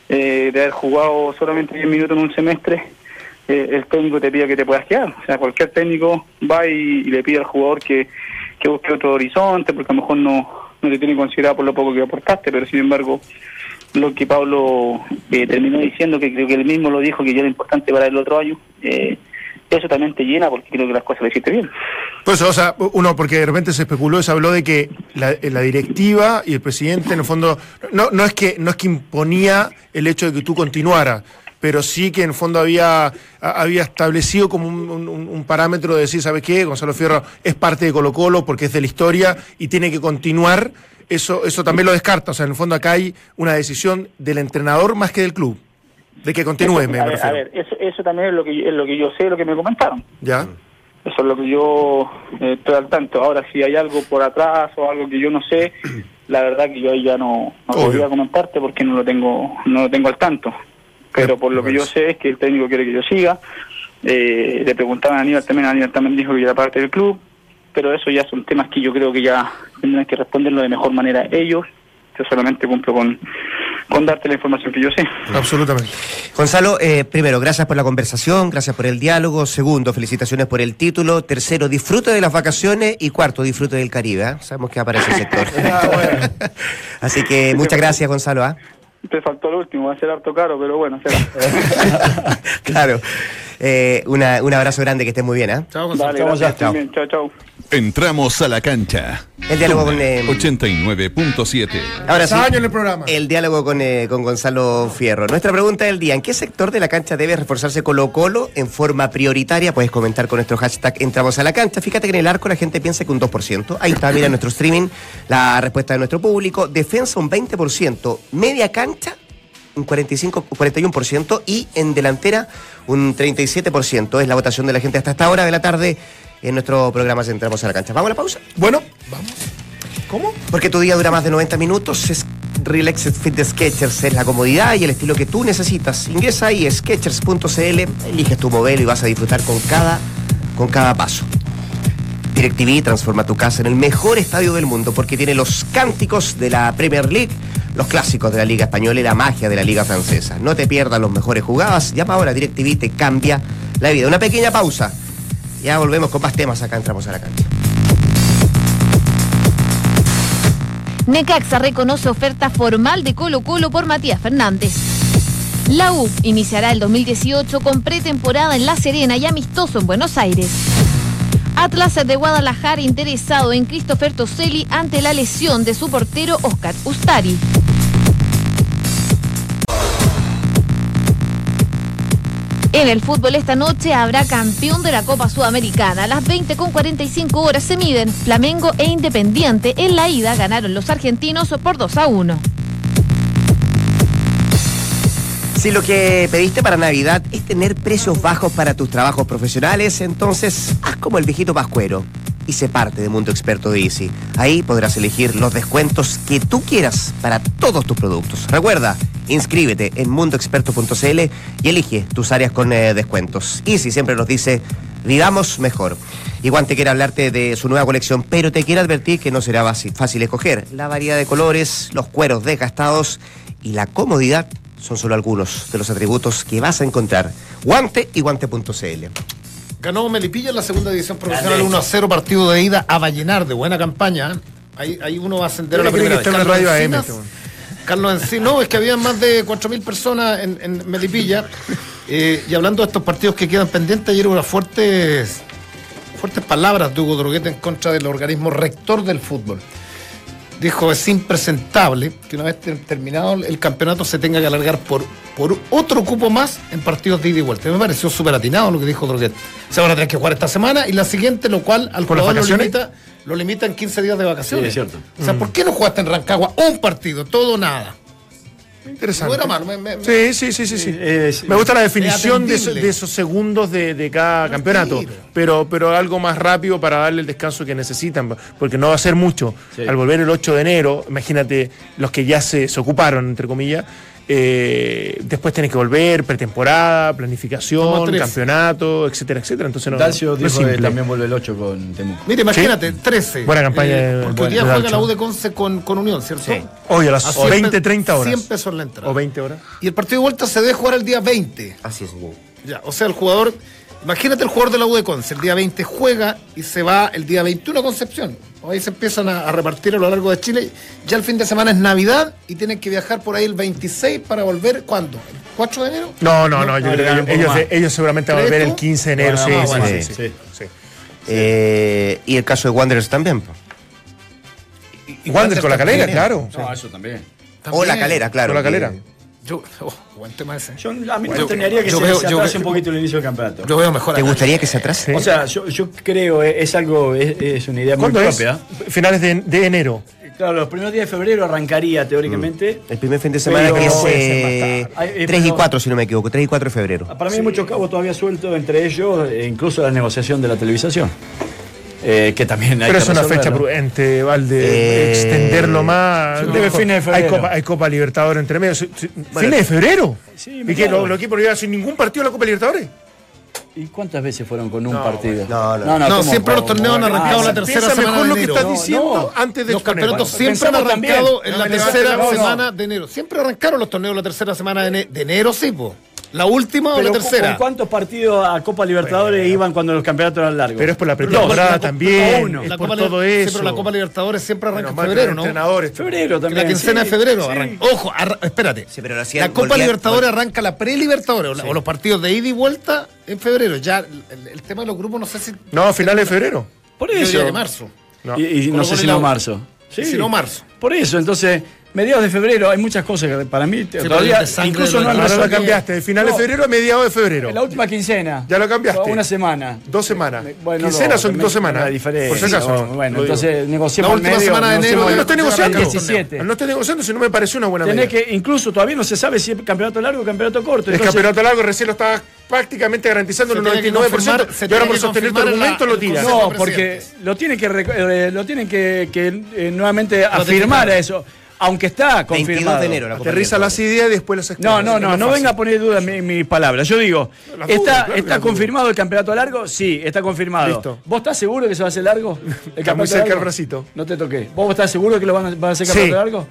eh, de haber jugado solamente 10 minutos en un semestre, eh, el técnico te pida que te puedas quedar. O sea, cualquier técnico va y, y le pide al jugador que, que busque otro horizonte, porque a lo mejor no, no te tiene considerado por lo poco que aportaste, pero sin embargo, lo que Pablo eh, terminó diciendo, que creo que él mismo lo dijo, que ya era importante para el otro año, eh, eso también te llena porque creo que las cosas lo hiciste bien. Pues, o sea, uno, porque de repente se especuló, se habló de que la, eh, la directiva y el presidente, en el fondo, no, no, es que, no es que imponía el hecho de que tú continuaras, pero sí que en el fondo había, había establecido como un parámetro de decir, ¿sabes qué? Gonzalo Fierro es parte de Colo Colo porque es de la historia y tiene que continuar. Eso, eso también lo descarta. O sea, en el fondo acá hay una decisión del entrenador más que del club. De que continúe, me a ver, a ver, eso, eso también es lo, que, es lo que yo sé, lo que me comentaron. ¿Ya? Eso es lo que yo eh, estoy al tanto. Ahora, si hay algo por atrás o algo que yo no sé, la verdad que yo ahí ya no, no podría comentarte porque no lo tengo no lo tengo al tanto. Pero por lo que yo sé es que el técnico quiere que yo siga. Eh, le preguntaban a Aníbal también, Aníbal también dijo que era parte del club. Pero eso ya son temas que yo creo que ya tendrán que responderlo de mejor manera ellos. Yo solamente cumplo con, con darte la información que yo sé. Absolutamente. Gonzalo, eh, primero, gracias por la conversación, gracias por el diálogo. Segundo, felicitaciones por el título. Tercero, disfrute de las vacaciones. Y cuarto, disfrute del Caribe. ¿ah? Sabemos que aparece el sector. Así que muchas gracias, Gonzalo. ¿ah? Te faltó lo último, va a ser harto caro, pero bueno, será. claro. Eh, una- un abrazo grande, que estés muy bien. ¿ah? Chao, Estamos gracias. Chao, chao. Entramos a la cancha. El diálogo con, eh, 89.7. Ahora sí. En el programa. El diálogo con, eh, con Gonzalo Fierro. Nuestra pregunta del día: ¿En qué sector de la cancha debe reforzarse Colo Colo en forma prioritaria? Puedes comentar con nuestro hashtag Entramos a la cancha. Fíjate que en el arco la gente piensa que un 2%. Ahí está, mira nuestro streaming, la respuesta de nuestro público. Defensa un 20%. Media cancha un 45, 41% y en delantera un 37%. Es la votación de la gente hasta esta hora de la tarde en nuestro programa Entramos a la cancha. ¿Vamos a la pausa? Bueno, vamos. ¿Cómo? Porque tu día dura más de 90 minutos. Es Relaxed Fit de Sketchers es la comodidad y el estilo que tú necesitas. Ingresa ahí a sketchers.cl, eliges tu modelo y vas a disfrutar con cada, con cada paso. DirecTV transforma tu casa en el mejor estadio del mundo porque tiene los cánticos de la Premier League, los clásicos de la Liga Española y la magia de la Liga Francesa. No te pierdas los mejores jugadas. Llama ahora DirecTV te cambia la vida. Una pequeña pausa. Ya volvemos con más temas acá, entramos a la cancha. Necaxa reconoce oferta formal de Colo Colo por Matías Fernández. La U iniciará el 2018 con pretemporada en La Serena y amistoso en Buenos Aires. Atlas de Guadalajara interesado en Christopher Toselli ante la lesión de su portero Oscar Ustari. En el fútbol esta noche habrá campeón de la Copa Sudamericana. A las 20 con 45 horas se miden Flamengo e Independiente. En la ida ganaron los argentinos por 2 a 1. Si lo que pediste para Navidad es tener precios bajos para tus trabajos profesionales, entonces haz como el viejito Pascuero y sé parte de Mundo Experto de Easy. Ahí podrás elegir los descuentos que tú quieras para todos tus productos. Recuerda, inscríbete en mundoexperto.cl y elige tus áreas con eh, descuentos. Easy siempre nos dice, vivamos mejor. Y Guante quiere hablarte de su nueva colección, pero te quiere advertir que no será fácil, fácil escoger. La variedad de colores, los cueros desgastados y la comodidad son solo algunos de los atributos que vas a encontrar. Guante y guante.cl. Ganó Melipilla en la segunda división profesional 1 a 0 partido de ida a Vallenar, de buena campaña. ¿eh? Ahí, ahí uno va a ascender a la primera. está en la Carlos radio AM Encinas- este. Carlos Encinas, no, es que había más de 4.000 personas en, en Melipilla. Eh, y hablando de estos partidos que quedan pendientes, ayer hubo unas fuertes, fuertes palabras de Hugo Drogueta en contra del organismo rector del fútbol. Dijo, es impresentable que una vez ter- terminado el campeonato se tenga que alargar por, por otro cupo más en partidos de ida y vuelta. Me pareció súper atinado lo que dijo Droguet. Se van a tener que jugar esta semana y la siguiente, lo cual al ¿Por las jugador lo limita, lo limita en 15 días de vacaciones. Sí, es cierto. O sea, ¿por qué no jugaste en Rancagua un partido, todo nada? Interesante. No era malo, me- me- Sí, sí, sí, sí. sí. Es- Me gusta la definición de, atendible. eso- de esos segundos de, de cada campeonato, pero, pero algo más rápido para darle el descanso que necesitan, porque no va a ser mucho. Sí. Al volver el 8 de enero, imagínate los que ya se, se ocuparon, entre comillas, eh, después tienen que volver, pretemporada, planificación, campeonato, etcétera, etcétera. Entonces no, Dacio no dijo que también vuelve el 8 con Temuco. Mire, imagínate, 13. Buena campaña de- porque hoy día juega la U de Conce con, con Unión, ¿cierto? Sí. Hoy a las A 100 20, pe- 30 horas. 100 pesos la entrada. O 20 horas. Y el partido de vuelta se debe jugar el día 20. Así es. Ya, o sea, el jugador, imagínate el jugador de la U de Conce, el día 20 juega y se va el día 21 a Concepción. Ahí se empiezan a, a repartir a lo largo de Chile. Ya el fin de semana es Navidad y tienen que viajar por ahí el 26 para volver, ¿cuándo? ¿El 4 de enero? No, no, no, yo creo que ellos, ellos seguramente van a ¿Crees volver tú? el 15 de enero. Bueno, sí, bueno, sí, sí, sí, sí. sí. Eh, y el caso de Wanderers también. Y Wander con la calera, claro. No, eso también. O la calera, claro. Con la calera. que- Yo, oh, buen tema ese. Yo, a mí me extrañaría que yo se, veo- se atrase un poquito el inicio del campeonato. Yo veo mejor ¿Te gustaría que se atrase? O sea, yo, yo creo, eh, es algo, es, es una idea muy ¿Cuándo es? propia. Finales de, de enero. Claro, los primeros días de febrero arrancaría teóricamente. El primer fin de semana que es puede ser más eh, tarde. Ay, eh, 3 y pero- 4, si no me equivoco. 3 y 4 de febrero. Para mí hay muchos cabos todavía sueltos, entre ellos e incluso la negociación de la televisación. Eh, que también hay Pero que es una fecha prudente, Valde. Eh, extenderlo más. Debe fines de Hay febrero. Copa, hay Copa Libertadores entre medio. Sí, ¿Fines de febrero? Sí, ¿Y que claro. los, los equipos no iban sin ningún partido a la Copa Libertadores? ¿Y cuántas veces fueron con un No, partido? no, no. No, ¿cómo? siempre los torneos han Ah, arrancado la tercera semana mejor de lo que estás No, diciendo no. antes de Los campeonatos Bueno, siempre han también. arrancado en No la tercera no. semana de enero. Siempre arrancaron los torneos la tercera semana de enero, sí, po. La última o la ¿con- tercera. ¿con cuántos partidos a Copa Libertadores iban cuando los campeonatos eran largos? Pero es por la pretemporada la- también. uno. Es La por Copa todo sí, eso. pero la Copa Libertadores siempre arranca en febrero, ¿no? entrenadores. febrero también. La quincena sí, de febrero sí. arranca. Ojo, arra- espérate. Sí, pero hacían- la Copa Libertadores arranca la pre-Libertadores, o la- o los partidos de ida y vuelta en febrero. Ya el, el tema de los grupos no sé si. No, finales de febrero. Por eso. de marzo. No. Y, y no sé si la no marzo. Sí. Si no marzo. Por eso, entonces, mediados de febrero hay muchas cosas que para mí todavía el incluso no han Ahora lo cambiaste, de finales No. de febrero a mediados de febrero. La última quincena. Ya lo cambiaste. Una semana. Dos semanas. Bueno, Quincenas son me- dos semanas. diferencia. Por si acaso. Bueno, entonces negociemos La última medio, semana de enero, Yo no el- estoy negociando. arranca el 17. No estoy negociando si no me pareció una buena Tenés medida. que, incluso todavía no se sabe si es campeonato largo o campeonato corto. El entonces- campeonato largo recién lo estaba prácticamente garantizando que 99%. confirmar- se y ahora por sostener tu argumento lo el tiras. No, porque lo tienen que, eh, lo tienen que, que, eh, nuevamente afirmar a eso. Aunque está 22 confirmado. de enero. La Copa Aterriza las Libertadores. ideas y después las No, no, no, no venga a poner duda en mi- mis palabras. Yo digo, dudo, ¿está, claro que ¿está dudo. confirmado el campeonato largo? Sí, está confirmado. Listo. ¿Vos estás seguro que se va a hacer largo? ¿El Está muy cerca largo? el bracito. No te toqué. ¿Vos estás seguro que lo van a, van a hacer Sí. campeonato largo?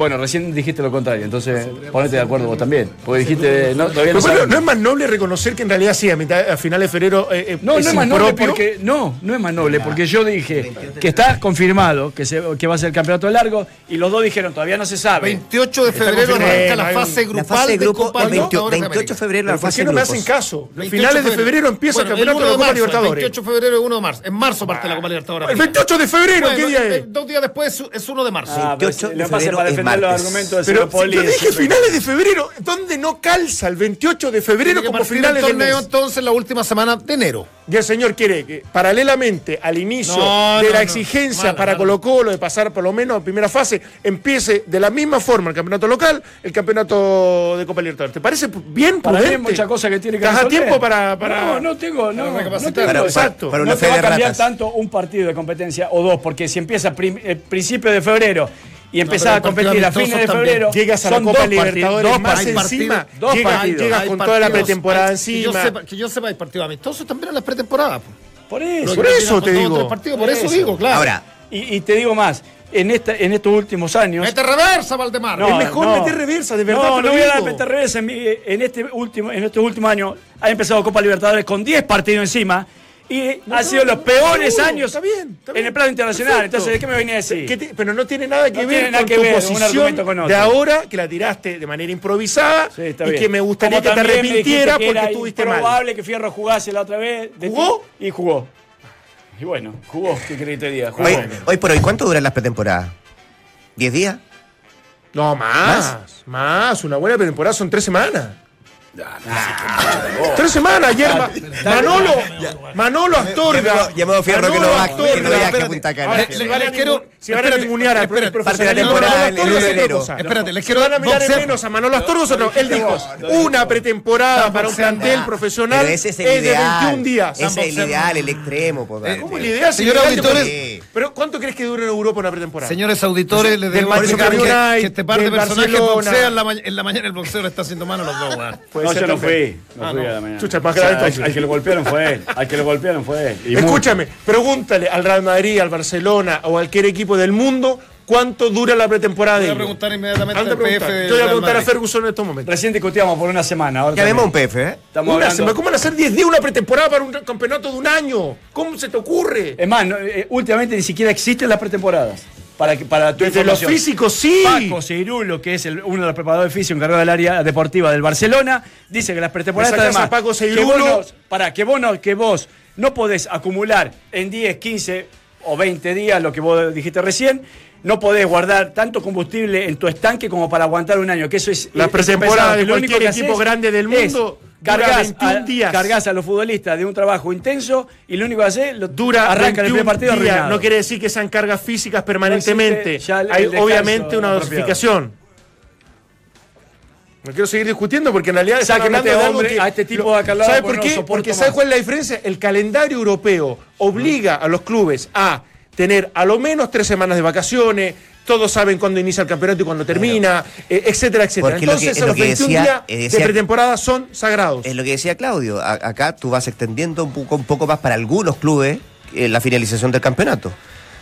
Bueno, recién dijiste lo contrario, entonces ponete de acuerdo vos también. Porque dijiste, no, todavía no bueno, sabemos. ¿no es más noble reconocer que en realidad sí, a, mitad, a finales de febrero eh, eh, No, no es más noble porque. No, no es más noble, porque yo dije que está confirmado que, se, que va a ser el campeonato largo y los dos dijeron todavía no se sabe. 28 de febrero arranca la fase grupal La fase de grupo, Copa el 28, Libertadores de 28 de América. febrero la Pero ¿por fase qué no me hacen caso? 28 Finales de febrero empieza Bueno, el campeonato de la Copa marzo, Libertadores. El 28 de febrero y 1 de marzo. En marzo parte la Copa Libertadores. El 28 de febrero, Bueno, ¿qué día eh, es? Dos días después es- es 1 de marzo. Ah, pero 28 si- de es febrero para es defender los martes. argumentos de Pero yo dije finales de febrero, ¿dónde no calza el 28 de febrero como finales el de torneo entonces la última semana de enero. Y el señor quiere que, paralelamente al inicio No, de no, la no. exigencia Mala, para. Colo Colo de pasar por lo menos a primera fase, empiece de la misma forma el campeonato local, el campeonato de Copa Libertadores. ¿Te parece bien Para mí hay prudente? muchas cosas que tiene que ¿Estás a resolver. tiempo para, para... No, no tengo, no, Para no tengo. Para- Exacto. para una no te va a cambiar ratas. tanto un partido de competencia o dos, porque si empieza prim- el principio de febrero y empezás a competir a fines de febrero, Llegas a la Copa Libertadores dos más partidos. encima, dos llegas, partidos. llegas con toda la pretemporada hay- Que yo, encima. sepa, que yo sepa, hay partidos amistosos también en la pretemporada. po. Por eso. Por eso te digo. partidos, por Por eso eso. digo, claro. Ahora, Y, y te digo más, en, esta, en estos últimos años... Mete reversa, Valdemar. Es mejor meter reversa, de verdad No, no voy a dar meter reversa. En, mi- en este último, en estos últimos años ha empezado Copa Libertadores con 10 partidos encima y ha sido los peores años está bien, está en el plano internacional. Perfecto. Entonces, ¿de qué me venía a decir? ¿Qué te- pero no tiene nada que No ver nada con que tu ver posición con de ahora, que la tiraste de manera improvisada Sí, está y bien. que me gustaría Como que te arrepintieras que porque era estuviste mal. probable que Fierro jugase la otra vez. de ¿Jugó? ti, Y jugó. Y bueno, jugó. ¿Qué que te diga? Jugó. hoy, hoy por hoy, ¿cuánto duran las pretemporadas? ¿10 días? No, más, más. Una buena pretemporada son tres semanas. Tres semanas, ayer Ma- Manolo, Manolo Astorga. Llamado Fierro que no Manolo va- a si van a les quiero- ningun- si van a espérate, ningunear al espérate, les quiero van a mirar en menos a Manolo Astorga, él dijo una pretemporada para un plantel profesional es el de ideal. 21 días. Ese es el ideal, el extremo. ¿Cómo el ideal? Si Señores auditores- Pero ¿cuánto crees que dura en Europa una pretemporada? Señores auditores, les debo explicar que, este par de personajes boxean en la, ma- en la mañana el boxeo le está haciendo mano a los dos. Puede No, ser yo no fui. No fui a la mañana. Chucha, más O sea, grave al, entonces. al que lo golpearon fue él. Al que lo golpearon fue él. Y mucho. Escúchame, pregúntale al Real Madrid, al Barcelona o a cualquier equipo del mundo cuánto dura la pretemporada Voy a preguntar inmediatamente al PF preguntar. Yo voy a preguntar a. Ferguson en estos momentos. Recién discutíamos por una semana. Ahora Que además un. PF, ¿eh? Estamos Una semana, ¿Cómo van a hacer 10 días una pretemporada para un campeonato de un año? ¿Cómo se te ocurre? Es más, no, eh, últimamente ni siquiera existen las pretemporadas. Para, que- para tu Desde los información. físicos, sí. Paco Seirulo, que es el- uno de los preparadores físicos encargado del área deportiva del Barcelona, dice que las pretemporadas además, a Paco que Seirulo. vos no- para que vos no, que vos no podés acumular en 10, 15 o 20 días lo que vos dijiste recién, no podés guardar tanto combustible en tu estanque como para aguantar un año, que eso es La pretemporada de lo cualquier equipo grande del mundo Cargas 21 a, días. cargas a los futbolistas de un trabajo intenso y lo único que haces lo Dura arranca el 21 primer partido. No quiere decir que sean cargas físicas permanentemente. el- Hay el obviamente una dosificación. No quiero seguir discutiendo porque en realidad están hablando este de algo hombre, que- a este tipo de acá al lado, ¿Sabe porque por qué? Porque más. ¿sabe cuál es la diferencia? El calendario europeo obliga a los clubes a tener a lo menos tres semanas de vacaciones, todos saben cuándo inicia el campeonato y cuándo termina, eh, etcétera, etcétera. Porque lo que- Entonces, es lo los que 21 decía- días eh, de pretemporada son sagrados. Es lo que decía Claudio. A- acá tú vas extendiendo un poco, un poco más para algunos clubes eh, la finalización del campeonato.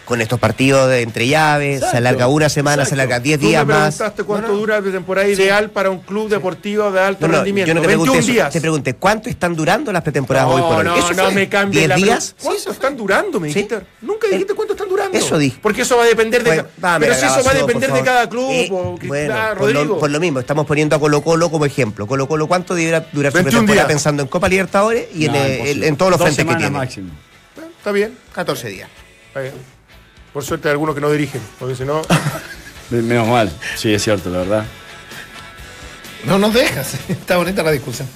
Con estos partidos de entre llaves, Exacto, se alarga una semana, se alarga 10 Tú días me más. preguntaste cuánto dura la temporada ideal para un club deportivo de alto No, no, rendimiento. yo no te 21 pregunté eso. días. Te pregunté, ¿cuánto están durando las pretemporadas no, hoy por hoy? no, ¿Eso no fue? me cambies ¿10 la días? ¿Cuánto están durando, me Sí. dijiste? Nunca dijiste cuánto están durando. Eso dije. Porque eso va a depender de... Dame pero si eso va a depender de cada club, Eh, o que- bueno, ah, por, Rodrigo. lo, por lo mismo, estamos poniendo a Colo Colo como ejemplo. Colo Colo, ¿cuánto deberá durar su 21 pretemporada pensando en Copa Libertadores y en, eh, todos los Dos frentes que semanas tiene? máximo. Está bien, 14 días. está bien. Por suerte hay algunos que no dirigen, porque si no... Menos mal. Sí, es cierto, la verdad. No nos dejas. Está bonita la discusión.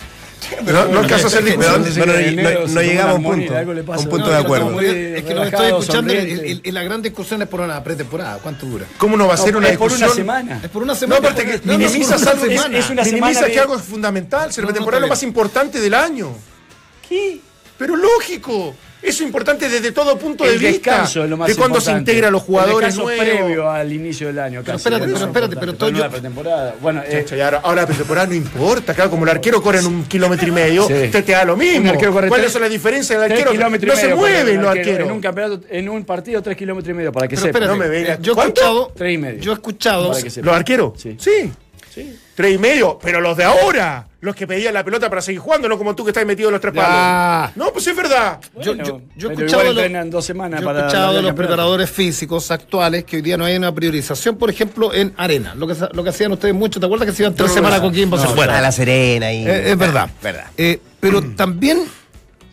no, no alcanza a hacer Pero discusión. no, no, no, no, no llegamos a un punto, a un punto No, de acuerdo. Es que lo estoy escuchando y, sonriente. y- y la gran discusión es por una pretemporada. ¿Cuánto dura? ¿Cómo no va a ser No, una es por discusión? una semana. Es por una No, semana. aparte que No, no, minimizas algo, es, semana. es una semana minimiza de- que algo es fundamental, ser No, la no, temporada está lo más importante del año. ¿Qué? Pero lógico. Eso es importante desde todo punto el de vista. descanso es lo más de cuando se integra a los jugadores el nuevos. previo al inicio del año. Pero casi. espérate, Eso pero es espérate, pero todo yo- la pretemporada. Bueno, eh, ahora, ahora la pretemporada no importa, claro, como el arquero corre en un kilómetro y medio, Sí. usted te da lo mismo. Un arquero corre ¿Cuáles tres- son las diferencias del arquero? No se medio mueven los arquero. arqueros. En un campeonato, en un partido, tres kilómetros y medio, para que Pero sepa. espérate, no me venga. eh, yo escuchado, Tres y medio. yo he escuchado. ¿Los arqueros? Sí. Sí. Tres y medio, pero los de ahora, los que pedían la pelota para seguir jugando, no como tú que estás metido en los tres palos. No, pues es verdad. yo, Bueno, yo- yo he escuchado, los- dos semanas yo he para escuchado la- de los campeonato. preparadores físicos actuales que hoy día no hay una priorización, por ejemplo, en arena. Lo que, lo que hacían ustedes mucho, ¿te acuerdas que se iban tres No, semanas no, con Kimbo? No, a la Serena y. Eh, es verdad. Verdad. Eh, pero también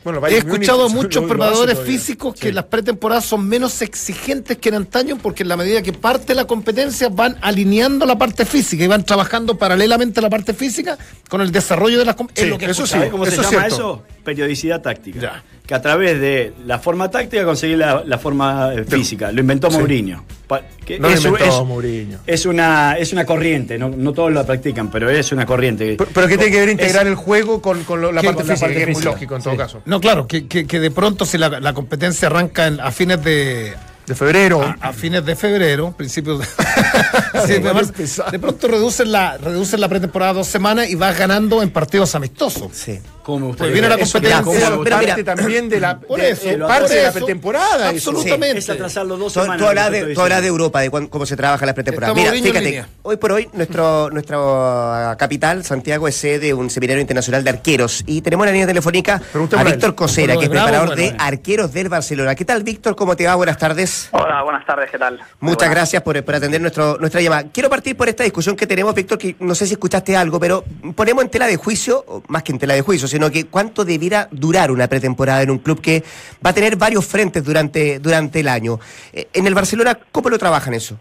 Bueno, he escuchado a muchos preparadores físicos que las pretemporadas son menos exigentes que en antaño porque en la medida que parte la competencia van alineando la parte física y van trabajando paralelamente la parte física con el desarrollo de las com- es Sí, lo que he eso escuchado. sí. ¿Cómo se Eso es llama cierto. eso? Periodicidad táctica. Ya. Que a través de la forma táctica conseguir la, la forma eh, física. Lo inventó Mourinho. Pa- que No lo es, inventó es- Mourinho. es una, es una corriente, no, no todos lo practican, pero es una corriente. Pero, pero que tiene que ver integrar Es- el juego con, con lo- la parte Con la física, parte que es muy lógico en todo caso. No, claro, que, que- que de pronto si la, la competencia arranca en- a fines de De febrero. a, a fines de febrero, principios de, Sí, de marzo, pronto reducen la reducen la pretemporada a dos semanas y vas ganando en partidos amistosos. Sí. ¿Cómo me Pues viene la competencia. eso Pero- es pero parte mira, también de la, Por de- eso, de por parte de la pretemporada. eso. absolutamente. Es atrasarlo dos Tú, semanas. tú hablas de, estoy tú hablas de diciendo. Europa, de cuán- cómo se trabaja la pretemporada. Mira, fíjate, hoy por hoy nuestro, nuestra capital, Santiago, es sede de un seminario internacional de arqueros y tenemos en la línea telefónica a. Víctor Cosera, que es preparador de arqueros del Barcelona. ¿Qué tal, Víctor? ¿Cómo te va? Buenas tardes. Hola, buenas tardes, ¿qué tal? Muchas gracias por, por atender nuestro, nuestra llamada. Quiero partir por esta discusión que tenemos, Víctor, que no sé si escuchaste algo, pero ponemos en tela de juicio, más que en tela de juicio, sino que cuánto debiera durar una pretemporada en un club que va a tener varios frentes durante, durante el año. Eh, En el Barcelona, ¿cómo lo trabajan eso?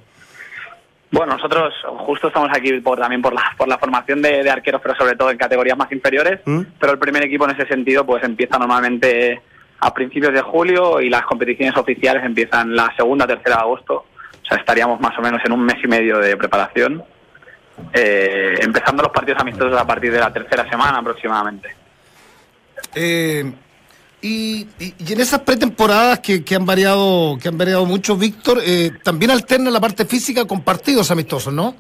Bueno, nosotros justo estamos aquí por, también por la, por la formación de, de arqueros, pero sobre todo en categorías más inferiores. ¿Mm? Pero el primer equipo en ese sentido pues empieza normalmente a principios de julio y las competiciones oficiales empiezan la segunda, tercera de agosto. O sea, estaríamos más o menos en un mes y medio de preparación, eh, empezando los partidos amistosos a partir de la tercera semana aproximadamente. Eh, y, y- y en esas pretemporadas que, que han variado, que han variado mucho, Víctor, eh, también alterna la parte física con partidos amistosos, ¿no?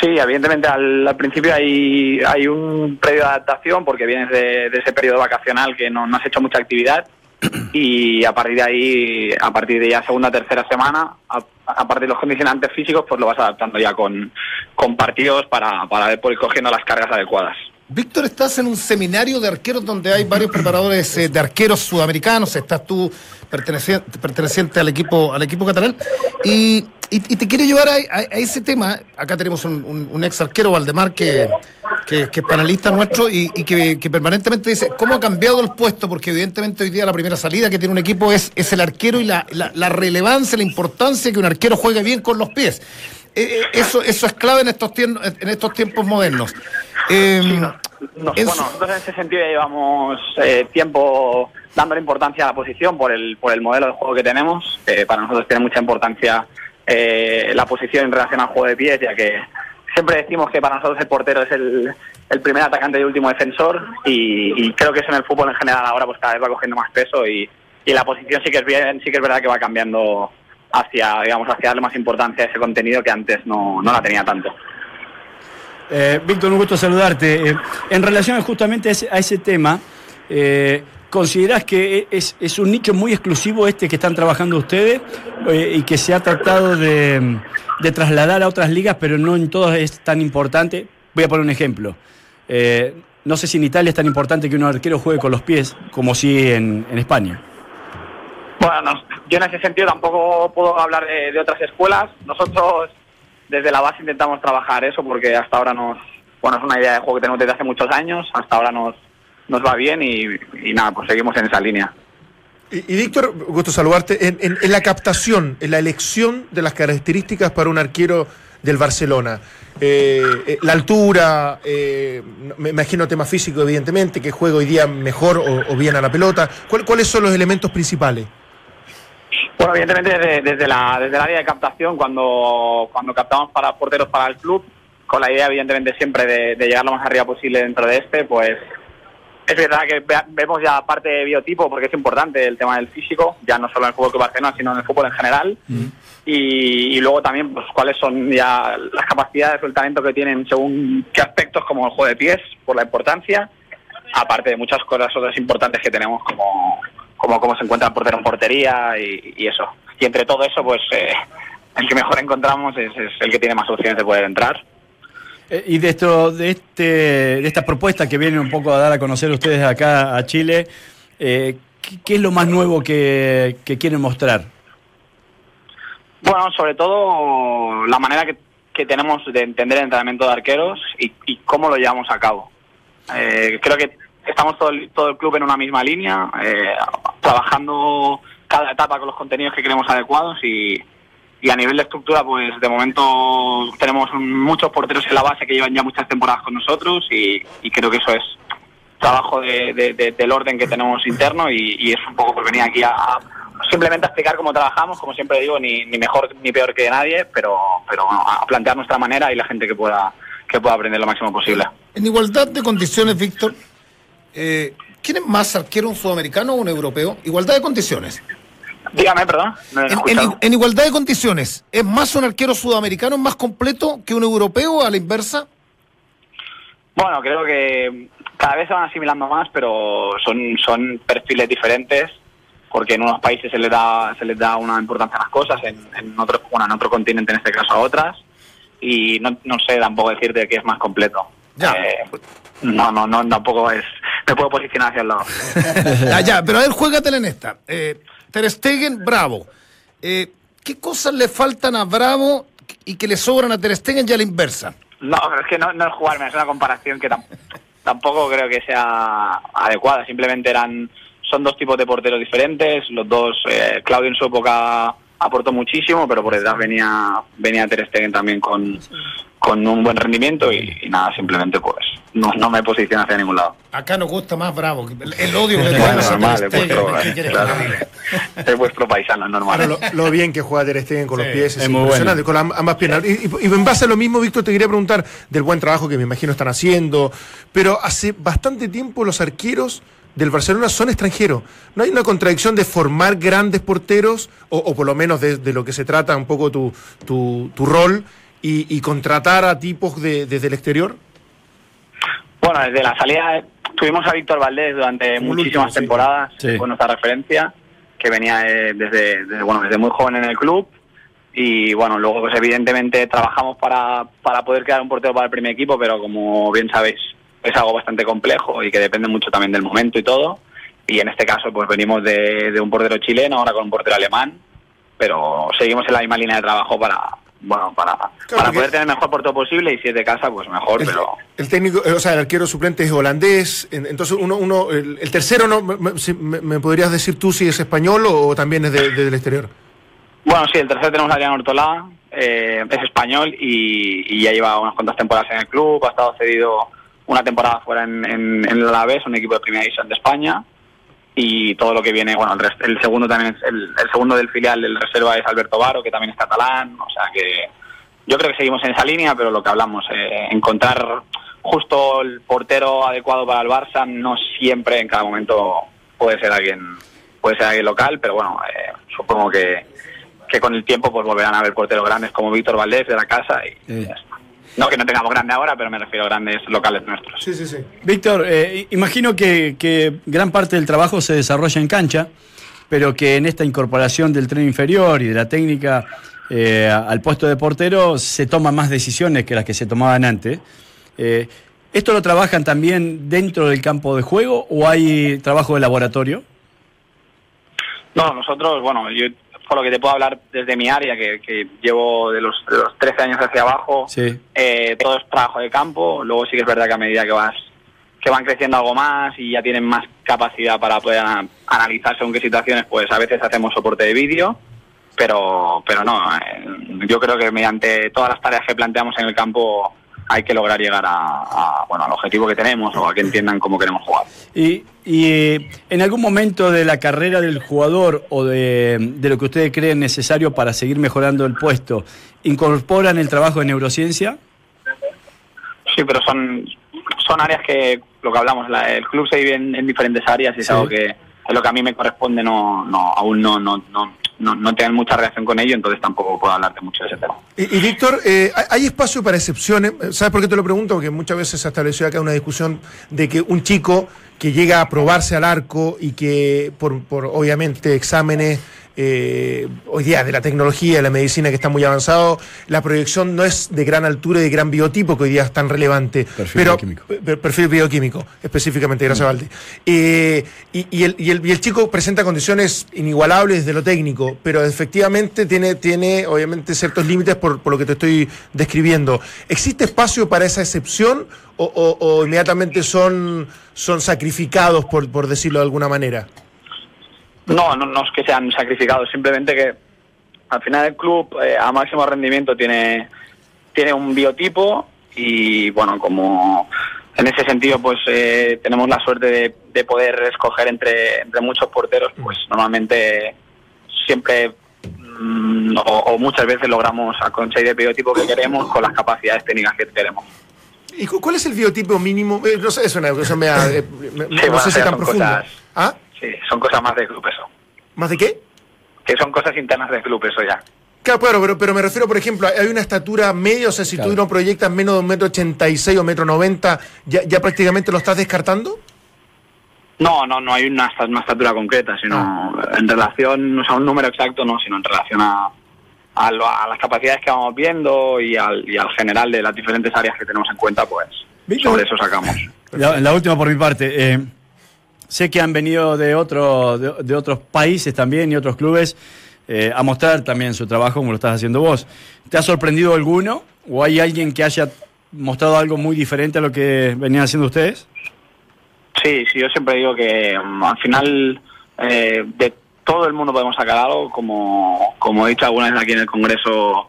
Sí, evidentemente al, al principio hay, hay un periodo de adaptación porque vienes de, de ese periodo vacacional que no, no has hecho mucha actividad y a partir de ahí, a partir de ya segunda tercera semana, a, a partir de los condicionantes físicos, pues lo vas adaptando ya con, con partidos para, para ir cogiendo las cargas adecuadas. Víctor, estás en un seminario de arqueros donde hay varios preparadores eh, de arqueros sudamericanos, estás tú perteneciente, al equipo al equipo catalán y, te quiero llevar a, ese tema. Acá tenemos un, ex arquero, Valdemar, que, es panelista nuestro y, que, permanentemente dice cómo ha cambiado el puesto, porque evidentemente hoy día la primera salida que tiene un equipo es, el arquero y la, la- la relevancia, la importancia que un arquero juegue bien con los pies. Eh, eh, eso, eso es clave en estos, tien- en estos tiempos modernos. Eh, Nos- en bueno, su- en ese sentido ya llevamos eh, tiempo dándole importancia a la posición por el, por el modelo de juego que tenemos. Para nosotros tiene mucha importancia eh, la posición en relación al juego de pies, ya que siempre decimos que para nosotros el portero es el, el primer atacante y último defensor y, y creo que eso en el fútbol en general ahora pues cada vez va cogiendo más peso y, y la posición sí que es bien, sí que es verdad que va cambiando hacia, digamos, hacia darle más importancia a ese contenido que antes no, no la tenía tanto. Eh, Víctor, un gusto saludarte. Eh, en relación justamente a ese, a ese tema, eh, ¿considerás que es, es un nicho muy exclusivo este que están trabajando ustedes eh, y que se ha tratado de, de trasladar a otras ligas, pero no en todas es tan importante? Voy a poner un ejemplo. No sé si en Italia es tan importante que un arquero juegue con los pies como si en, en España. Yo en ese sentido tampoco puedo hablar de, otras escuelas. Nosotros desde la base intentamos trabajar eso porque hasta ahora nos, bueno, es una idea de juego que tenemos desde hace muchos años, hasta ahora nos, nos va bien y, nada, pues seguimos en esa línea. Y, Víctor, gusto saludarte. En, en- en la captación, en la elección de las características para un arquero del Barcelona, eh, eh, la altura, eh, me imagino tema físico, evidentemente, que juega hoy día mejor o, o bien a la pelota. ¿Cuál- ¿Cuáles son los elementos principales? Bueno, evidentemente desde, desde la, desde el área de captación, cuando, cuando captamos para porteros para el club, con la idea evidentemente siempre de, de llegar lo más arriba posible dentro de este, pues Es verdad que ve- vemos ya parte de biotipo porque es importante el tema del físico, ya no solo en el fútbol que Barcelona, sino en el fútbol en general. Y, y luego también, pues, cuáles son ya las capacidades o el talento que tienen según qué aspectos, como el juego de pies, por la importancia, aparte de muchas cosas otras importantes que tenemos, como, como cómo se encuentra el portero en portería y, y eso. Y entre todo eso, pues, eh, el que mejor encontramos es, es el que tiene más opciones de poder entrar. Eh, y de esto, de este, de esta propuesta que vienen un poco a dar a conocer ustedes acá a Chile, eh, ¿qué, qué es lo más nuevo que, que quieren mostrar? Bueno, sobre todo la manera que, que tenemos de entender el entrenamiento de arqueros y, y cómo lo llevamos a cabo. Eh, creo que estamos todo el, todo el club en una misma línea, eh, trabajando cada etapa con los contenidos que creemos adecuados y, a nivel de estructura, pues de momento tenemos muchos porteros en la base que llevan ya muchas temporadas con nosotros y, creo que eso es trabajo de- de- de- del orden que tenemos interno y, es un poco por venir aquí a, simplemente a explicar cómo trabajamos, como siempre digo, ni, ni mejor ni peor que nadie, pero, pero bueno, a plantear nuestra manera y la gente que pueda que pueda aprender lo máximo posible. En igualdad de condiciones, Víctor, eh, ¿quién es más arquero, un sudamericano o un europeo? Igualdad de condiciones. Dígame, perdón. no En, en- escuchado. en igualdad de condiciones, ¿es más un arquero sudamericano más completo que un europeo a la inversa? Bueno, creo que cada vez se van asimilando más, pero son, son perfiles diferentes, porque en unos países se les da, se les da una importancia a las cosas, en, en otro, bueno, en otro continente, en este caso a otras, y no, no sé tampoco decirte que es más completo. Ya. Eh, no, no, no, tampoco es. Me puedo posicionar hacia el lado. Ah, ya, pero a ver, juégatela en esta. Eh, Ter Stegen, Bravo. Eh, ¿Qué cosas le faltan a Bravo y que le sobran a Ter Stegen y a la inversa? No, pero es que no, no es jugarme, es una comparación que tam- tampoco creo que sea adecuada. Simplemente eran son dos tipos de porteros diferentes. Los dos, eh, Claudio en su época aportó muchísimo, pero por detrás venía venía Ter Stegen también con, con un buen rendimiento y, y nada, simplemente pues no, no me posiciono hacia ningún lado. Acá nos gusta más Bravo. El, odio que le Bueno, a normal, Ter es Stegen. vuestro, ¿qué quieres claro. es vuestro paisano, es normal. Ahora, lo, lo bien que juega Ter Stegen con los pies es, es muy impresionante, con la- ambas piernas. Y, y- y en base a lo mismo, Víctor, te quería preguntar del buen trabajo que me imagino están haciendo, pero hace bastante tiempo los arqueros del Barcelona son extranjeros. ¿No hay una contradicción de formar grandes porteros, o, o por lo menos de, de lo que se trata un poco tu, tu, tu rol, y, y contratar a tipos de- desde el exterior? Bueno, desde la salida tuvimos a Víctor Valdés durante Como muchísimas último, sí. temporadas, Sí. fue nuestra referencia, que venía eh, desde, desde, bueno, desde muy joven en el club. Y bueno, luego pues evidentemente trabajamos para, para poder crear un portero para el primer equipo, pero como bien sabéis, es algo bastante complejo y que depende mucho también del momento y todo. Y en este caso pues venimos de, de un portero chileno, ahora con un portero alemán, pero seguimos en la misma línea de trabajo para, bueno, para, para poder tener el mejor portero posible y si es de casa, pues mejor, El, pero... el técnico, eh, o sea, el arquero suplente es holandés, en- entonces uno, uno el, el tercero, no, me, me- si- me- me podrías decir tú si es español o, también es de- de- del exterior? Bueno, sí, el tercero tenemos a Adrián Ortolá, eh, es español y, y ya lleva unas cuantas temporadas en el club, ha estado cedido una temporada fuera en, en, en el Alavés, un equipo de primera división de España, y todo lo que viene, bueno, el, rest- el segundo también es, el, el segundo del filial del reserva es Alberto Varo, que también es catalán, o sea que yo creo que seguimos en esa línea, pero lo que hablamos, eh, encontrar justo el portero adecuado para el Barça no siempre en cada momento puede ser alguien puede ser alguien local, pero bueno, eh, supongo que, que con el tiempo pues volverán a haber porteros grandes como Víctor Valdés de la casa y Sí. No que no tengamos grande ahora, pero me refiero a grandes locales nuestros. Sí, sí, sí. Víctor, eh, imagino que, que gran parte del trabajo se desarrolla en cancha, pero que en esta incorporación del tren inferior y de la técnica eh, al puesto de portero se toman más decisiones que las que se tomaban antes. Eh, ¿Esto lo trabajan también dentro del campo de juego o hay trabajo de laboratorio? No, nosotros, bueno, yo por lo que te puedo hablar desde mi área, que, que llevo de los, de los 13 años hacia abajo, Sí. eh, todo es trabajo de campo. Luego sí que es verdad que a medida que vas que van creciendo algo más y ya tienen más capacidad para poder ana- analizar según qué situaciones, pues a veces hacemos soporte de vídeo, pero pero no, eh, yo creo que mediante todas las tareas que planteamos en el campo hay que lograr llegar a, a, bueno al objetivo que tenemos o a que entiendan cómo queremos jugar. Y, y, eh, en algún momento de la carrera del jugador o de, de lo que ustedes creen necesario para seguir mejorando el puesto, ¿incorporan el trabajo de neurociencia? Sí, pero son, son áreas que lo que hablamos, la- el club se divide en, en diferentes áreas y es Sí. algo que es lo que a mí me corresponde, no, no aún no, no, no, no, no tengo mucha relación con ello, entonces tampoco puedo hablarte mucho de ese tema. Y, Víctor, eh, ¿hay- ¿hay espacio para excepciones? ¿Sabes por qué te lo pregunto? Porque muchas veces se estableció acá una discusión de que un chico que llega a probarse al arco y que por, por obviamente exámenes eh, hoy día de la tecnología, de la medicina que está muy avanzado, la proyección no es de gran altura y de gran biotipo que hoy día es tan relevante. Perfil pero, bioquímico. pe- Perfil bioquímico, específicamente, gracias Valdi. Eh, y, y el, y el- y el chico presenta condiciones inigualables desde lo técnico, pero efectivamente tiene, tiene obviamente ciertos límites por, por lo que te estoy describiendo. ¿Existe espacio para esa excepción o, o- o inmediatamente son, son sacrificados, por, por decirlo de alguna manera? No, no, no es que sean sacrificados, simplemente que al final el club eh, a máximo rendimiento tiene, tiene un biotipo y bueno, como en ese sentido pues eh, tenemos la suerte de, de poder escoger entre, entre muchos porteros, pues normalmente siempre mm, o, o muchas veces logramos a conseguir el biotipo que queremos con las capacidades técnicas que queremos. ¿Y cu- cuál es el biotipo mínimo? Eh, no sé, es una cosa mea- eh, me- Sí, no sé si tan cosas- ¿Ah? Sí, son cosas más de club eso. ¿Más de qué? Que son cosas internas del club eso ya. Claro, claro, pero, pero me refiero, por ejemplo, hay una estatura media, o sea, si Claro. tú no proyectas menos de un metro ochenta y seis o metro noventa, ¿ya, ¿ya prácticamente lo estás descartando? No, no, no hay una, una estatura concreta, sino en relación, no sea un número exacto, no, sino en relación a, a, lo- a las capacidades que vamos viendo y al, y al general de las diferentes áreas que tenemos en cuenta, pues Víctor. sobre eso sacamos. La, la última por mi parte. eh, sé que han venido de, otro, de, otros países también y otros clubes eh, a mostrar también su trabajo como lo estás haciendo vos. ¿Te ha sorprendido alguno? ¿O hay alguien que haya mostrado algo muy diferente a lo que venían haciendo ustedes? Sí, sí, yo siempre digo que mm, al final eh, de todo el mundo podemos sacar algo, como, como he dicho alguna vez aquí en el Congreso,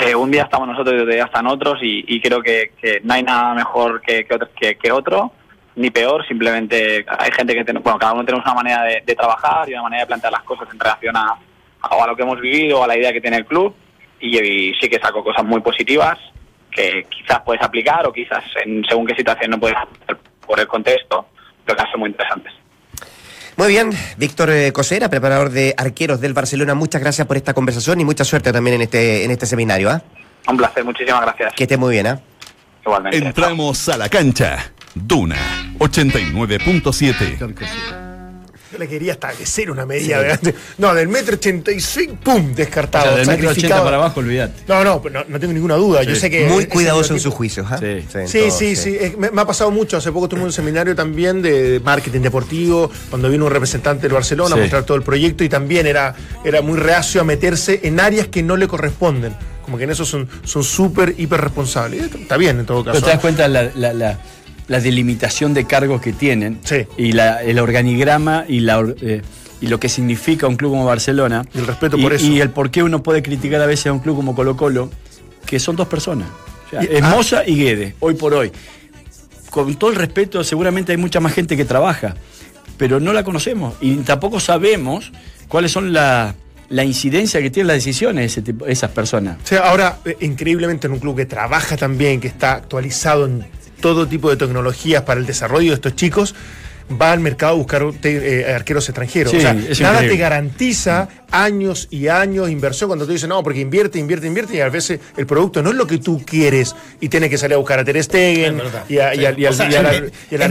eh, un día estamos nosotros y otro día están otros y, creo que, no hay nada mejor que, que, que otro, ni peor, simplemente hay gente que, ten- bueno, cada uno tenemos una manera de, de trabajar y una manera de plantear las cosas en relación a, a, lo que hemos vivido, a la idea que tiene el club y, y sí que saco cosas muy positivas que quizás puedes aplicar o quizás en según qué situación no puedes hacer por el contexto, pero que son muy interesantes. Muy bien, Víctor eh, Cosera, preparador de arqueros del Barcelona, muchas gracias por esta conversación y mucha suerte también en este, en este seminario. ¿ah? Un placer, muchísimas gracias. Que esté muy bien. ¿ah? Igualmente. Entramos a la cancha. Duna 89.7. Yo le quería establecer una medida de antes. No, del metro ochenta y seis, ¡pum! O Descartado. sea, del metro sacrificado. ochenta para abajo, olvídate. No, no, no, no tengo ninguna duda. Yo sé que. Muy cuidadoso en sus juicios. ¿ah? Sí. Sí, todo, sí, sí. Es- me, me ha pasado mucho. Hace poco tuve un seminario también de marketing deportivo, cuando vino un representante del Barcelona Sí. a mostrar todo el proyecto y también era, era muy reacio a meterse en áreas que no le corresponden. Como que en eso son son súper, hiper responsables. Está bien en todo caso. Pero te das cuenta la, la, la- la delimitación de cargos que tienen Sí. y la- el organigrama y, la, or- eh, y lo que significa un club como Barcelona. Y el respeto y, por eso. Y el por qué uno puede criticar a veces a un club como Colo Colo, que son dos personas. O sea, Y- es ah. Y Guede, hoy por hoy. Con todo el respeto, seguramente hay mucha más gente que trabaja, pero no la conocemos y tampoco sabemos cuáles son la, la incidencia que tienen las decisiones ese tipo- esas personas. O sea, ahora, eh, increíblemente en un club que trabaja también, que está actualizado en todo tipo de tecnologías para el desarrollo de estos chicos, va al mercado a buscar te- eh, arqueros extranjeros. Sí, o sea, nada increíble. te garantiza años y años de inversión cuando tú dices, no, porque invierte, invierte, invierte, y a veces el producto no es lo que tú quieres y tienes que salir a buscar a Ter Stegen y, al-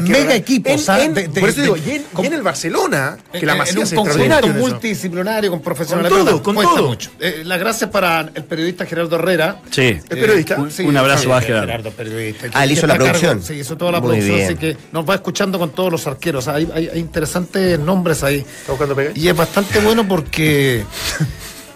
mega equipos, En- en- De- de- por eso de- digo, y en, y en el Barcelona, que la En- masía en es un conjunto multidisciplinario con profesionales. Con todo, con todo. mucho. Eh, las gracias para el periodista Gerardo Herrera. Sí. ¿Es periodista? Un- un abrazo a Gerardo. Gerardo, periodista. Ah, él hizo la cargo- producción. Sí, hizo toda la Muy producción, bien. así que nos va escuchando con todos los arqueros. Hay, hay, hay interesantes nombres ahí. Y es bastante bueno porque.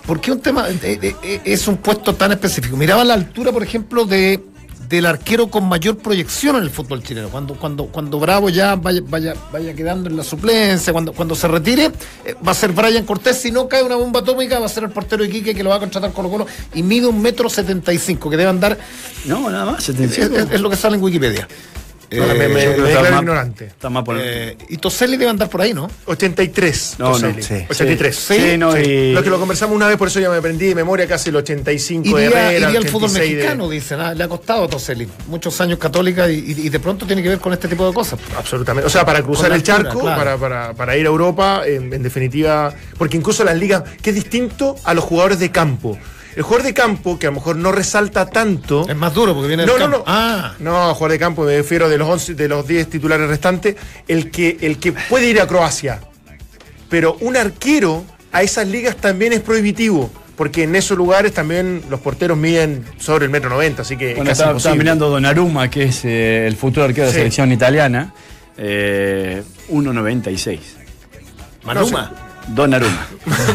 Porque un tema. eh, eh, eh, es un puesto tan específico. Miraba la altura, por ejemplo, de del arquero con mayor proyección en el fútbol chileno. Cuando, cuando, cuando Bravo ya vaya, vaya, vaya quedando en la suplencia, cuando, cuando se retire, eh, va a ser Brian Cortés. Si no cae una bomba atómica, va a ser el portero Iquique que lo va a contratar Colo Colo y mide un metro setenta y cinco, que debe andar, No, nada más. es, es- es lo que sale en Wikipedia. Eh, No, me, me- me declaro más- ignorante. Está más por eh, y Toselli debe andar por ahí, ¿no? 83. No, no, Toselli. sí. 83. Sí, no, y- Lo que lo conversamos una vez, por eso ya me aprendí de memoria casi el 85 de Iría, Herrera, iría al fútbol 86 de- mexicano, dicen. ah, le ha costado a Toselli. Muchos años católica y, y- y de pronto tiene que ver con este tipo de cosas. Absolutamente. O sea, para cruzar el altura, charco, claro. para, para, para ir a Europa, en, en definitiva. Porque incluso las ligas, que es distinto a los jugadores de campo. El jugador de campo, que a lo mejor no resalta tanto. Es más duro porque viene del No, no, campo. no. Ah, No, jugador de campo, me refiero de los 11, de los 10 titulares restantes, el que, el que puede ir a Croacia. Pero un arquero a esas ligas también es prohibitivo. Porque en esos lugares también los porteros miden sobre el metro noventa, así que Bueno, es casi estaba, mirando Donnarumma, que es eh, el futuro arquero de la selección italiana. Eh, 1.96. Maluma. Donnarumma.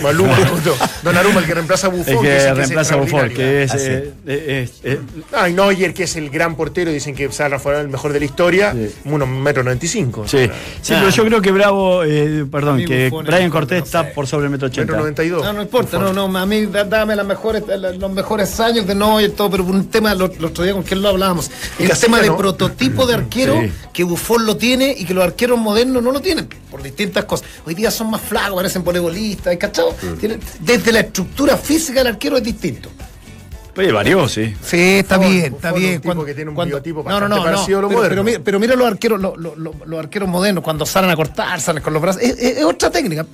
Maluma, justo. Donnarumma, el que reemplaza a Buffon. El que reemplaza a Buffon, que es. Ah, sí. eh, eh, es- eh, Ah, y Neuer, que es el gran portero, dicen que Sara fue el mejor de la historia, Sí. uno metro noventa y cinco. sí, sí pero yo creo que Bravo, eh, perdón, que Brian Cortés no está sé. por sobre el metro Metro 80. noventa y dos. No, no importa, no, no, a mí da- dame las mejores, la- los mejores años de no y todo, pero un tema, lo, el otro día con quién lo hablábamos, el tema de ¿no? prototipo de arquero Sí. que Buffon lo tiene y que los arqueros modernos no lo tienen, por distintas cosas. Hoy día son más flacos, parecen voleibolistas, ¿cachado? Tienen- desde la estructura física del arquero es distinto. Oye, varió, sí. Sí, está bien, está bien. un tipo que tiene un biotipo no, no, no, no, parecido a lo pero, moderno. pero mira, pero mira los arqueros, los, los- los- los arqueros modernos cuando salen a cortar, salen con los brazos, es, es- es otra técnica.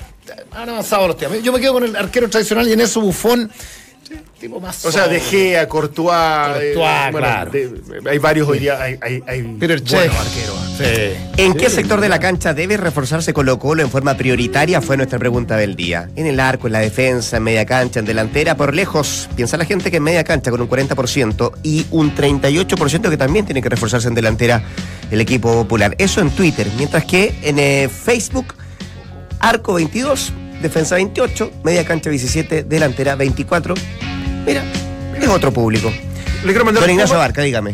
Han avanzado los tiempos. Yo me quedo con el arquero tradicional y en eso Bufón, tipo más. O sea. De Gea, Courtois, Courtois, eh, bueno, claro. de- hay varios hoy día, hay, hay, hay Peter buenos Cech. arqueros. Sí. ¿En qué sector de la cancha debe reforzarse Colo Colo en forma prioritaria? Fue nuestra pregunta del día. En el arco, en la defensa, en media cancha, en delantera, por lejos. Piensa la gente que en media cancha con un 40% y un 38% que también tiene que reforzarse en delantera el equipo popular. Eso en Twitter. Mientras que en eh, Facebook, arco 22, defensa 28, media cancha 17, delantera 24. Mira, es otro público. Le quiero mandar Don un Ignacio poco- Barca, dígame.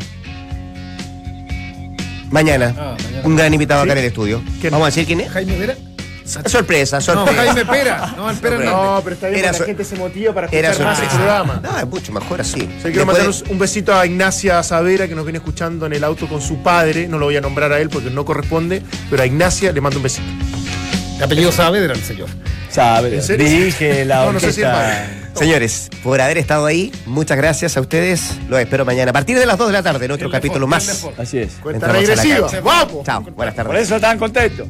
Mañana, Ah, mañana. un gran invitado acá en el estudio. ¿Quién? Vamos a decir quién es. Jaime Vera. Sorpresa, No, sorpresa. Jaime Pera. No, el Pera Sorpresa. no. No, pero está bien, su- la gente se motiva para escuchar más el programa. No, es mucho mejor así. O sea, quiero Después- mandar un, un besito a Ignacia Savera que nos viene escuchando en el auto con su padre. No lo voy a nombrar a él porque no corresponde, pero a Ignacia le mando un besito. De apellido Saavedra, el señor. Sabe, ¿En serio? dirige la No, sé si. Señores, por haber estado ahí, muchas gracias a ustedes. Los espero mañana a partir de las 2 de la tarde en otro capítulo más. Así es. Cuenta regresiva. ¡Vamos! Chao, buenas Por tardes. eso están contentos.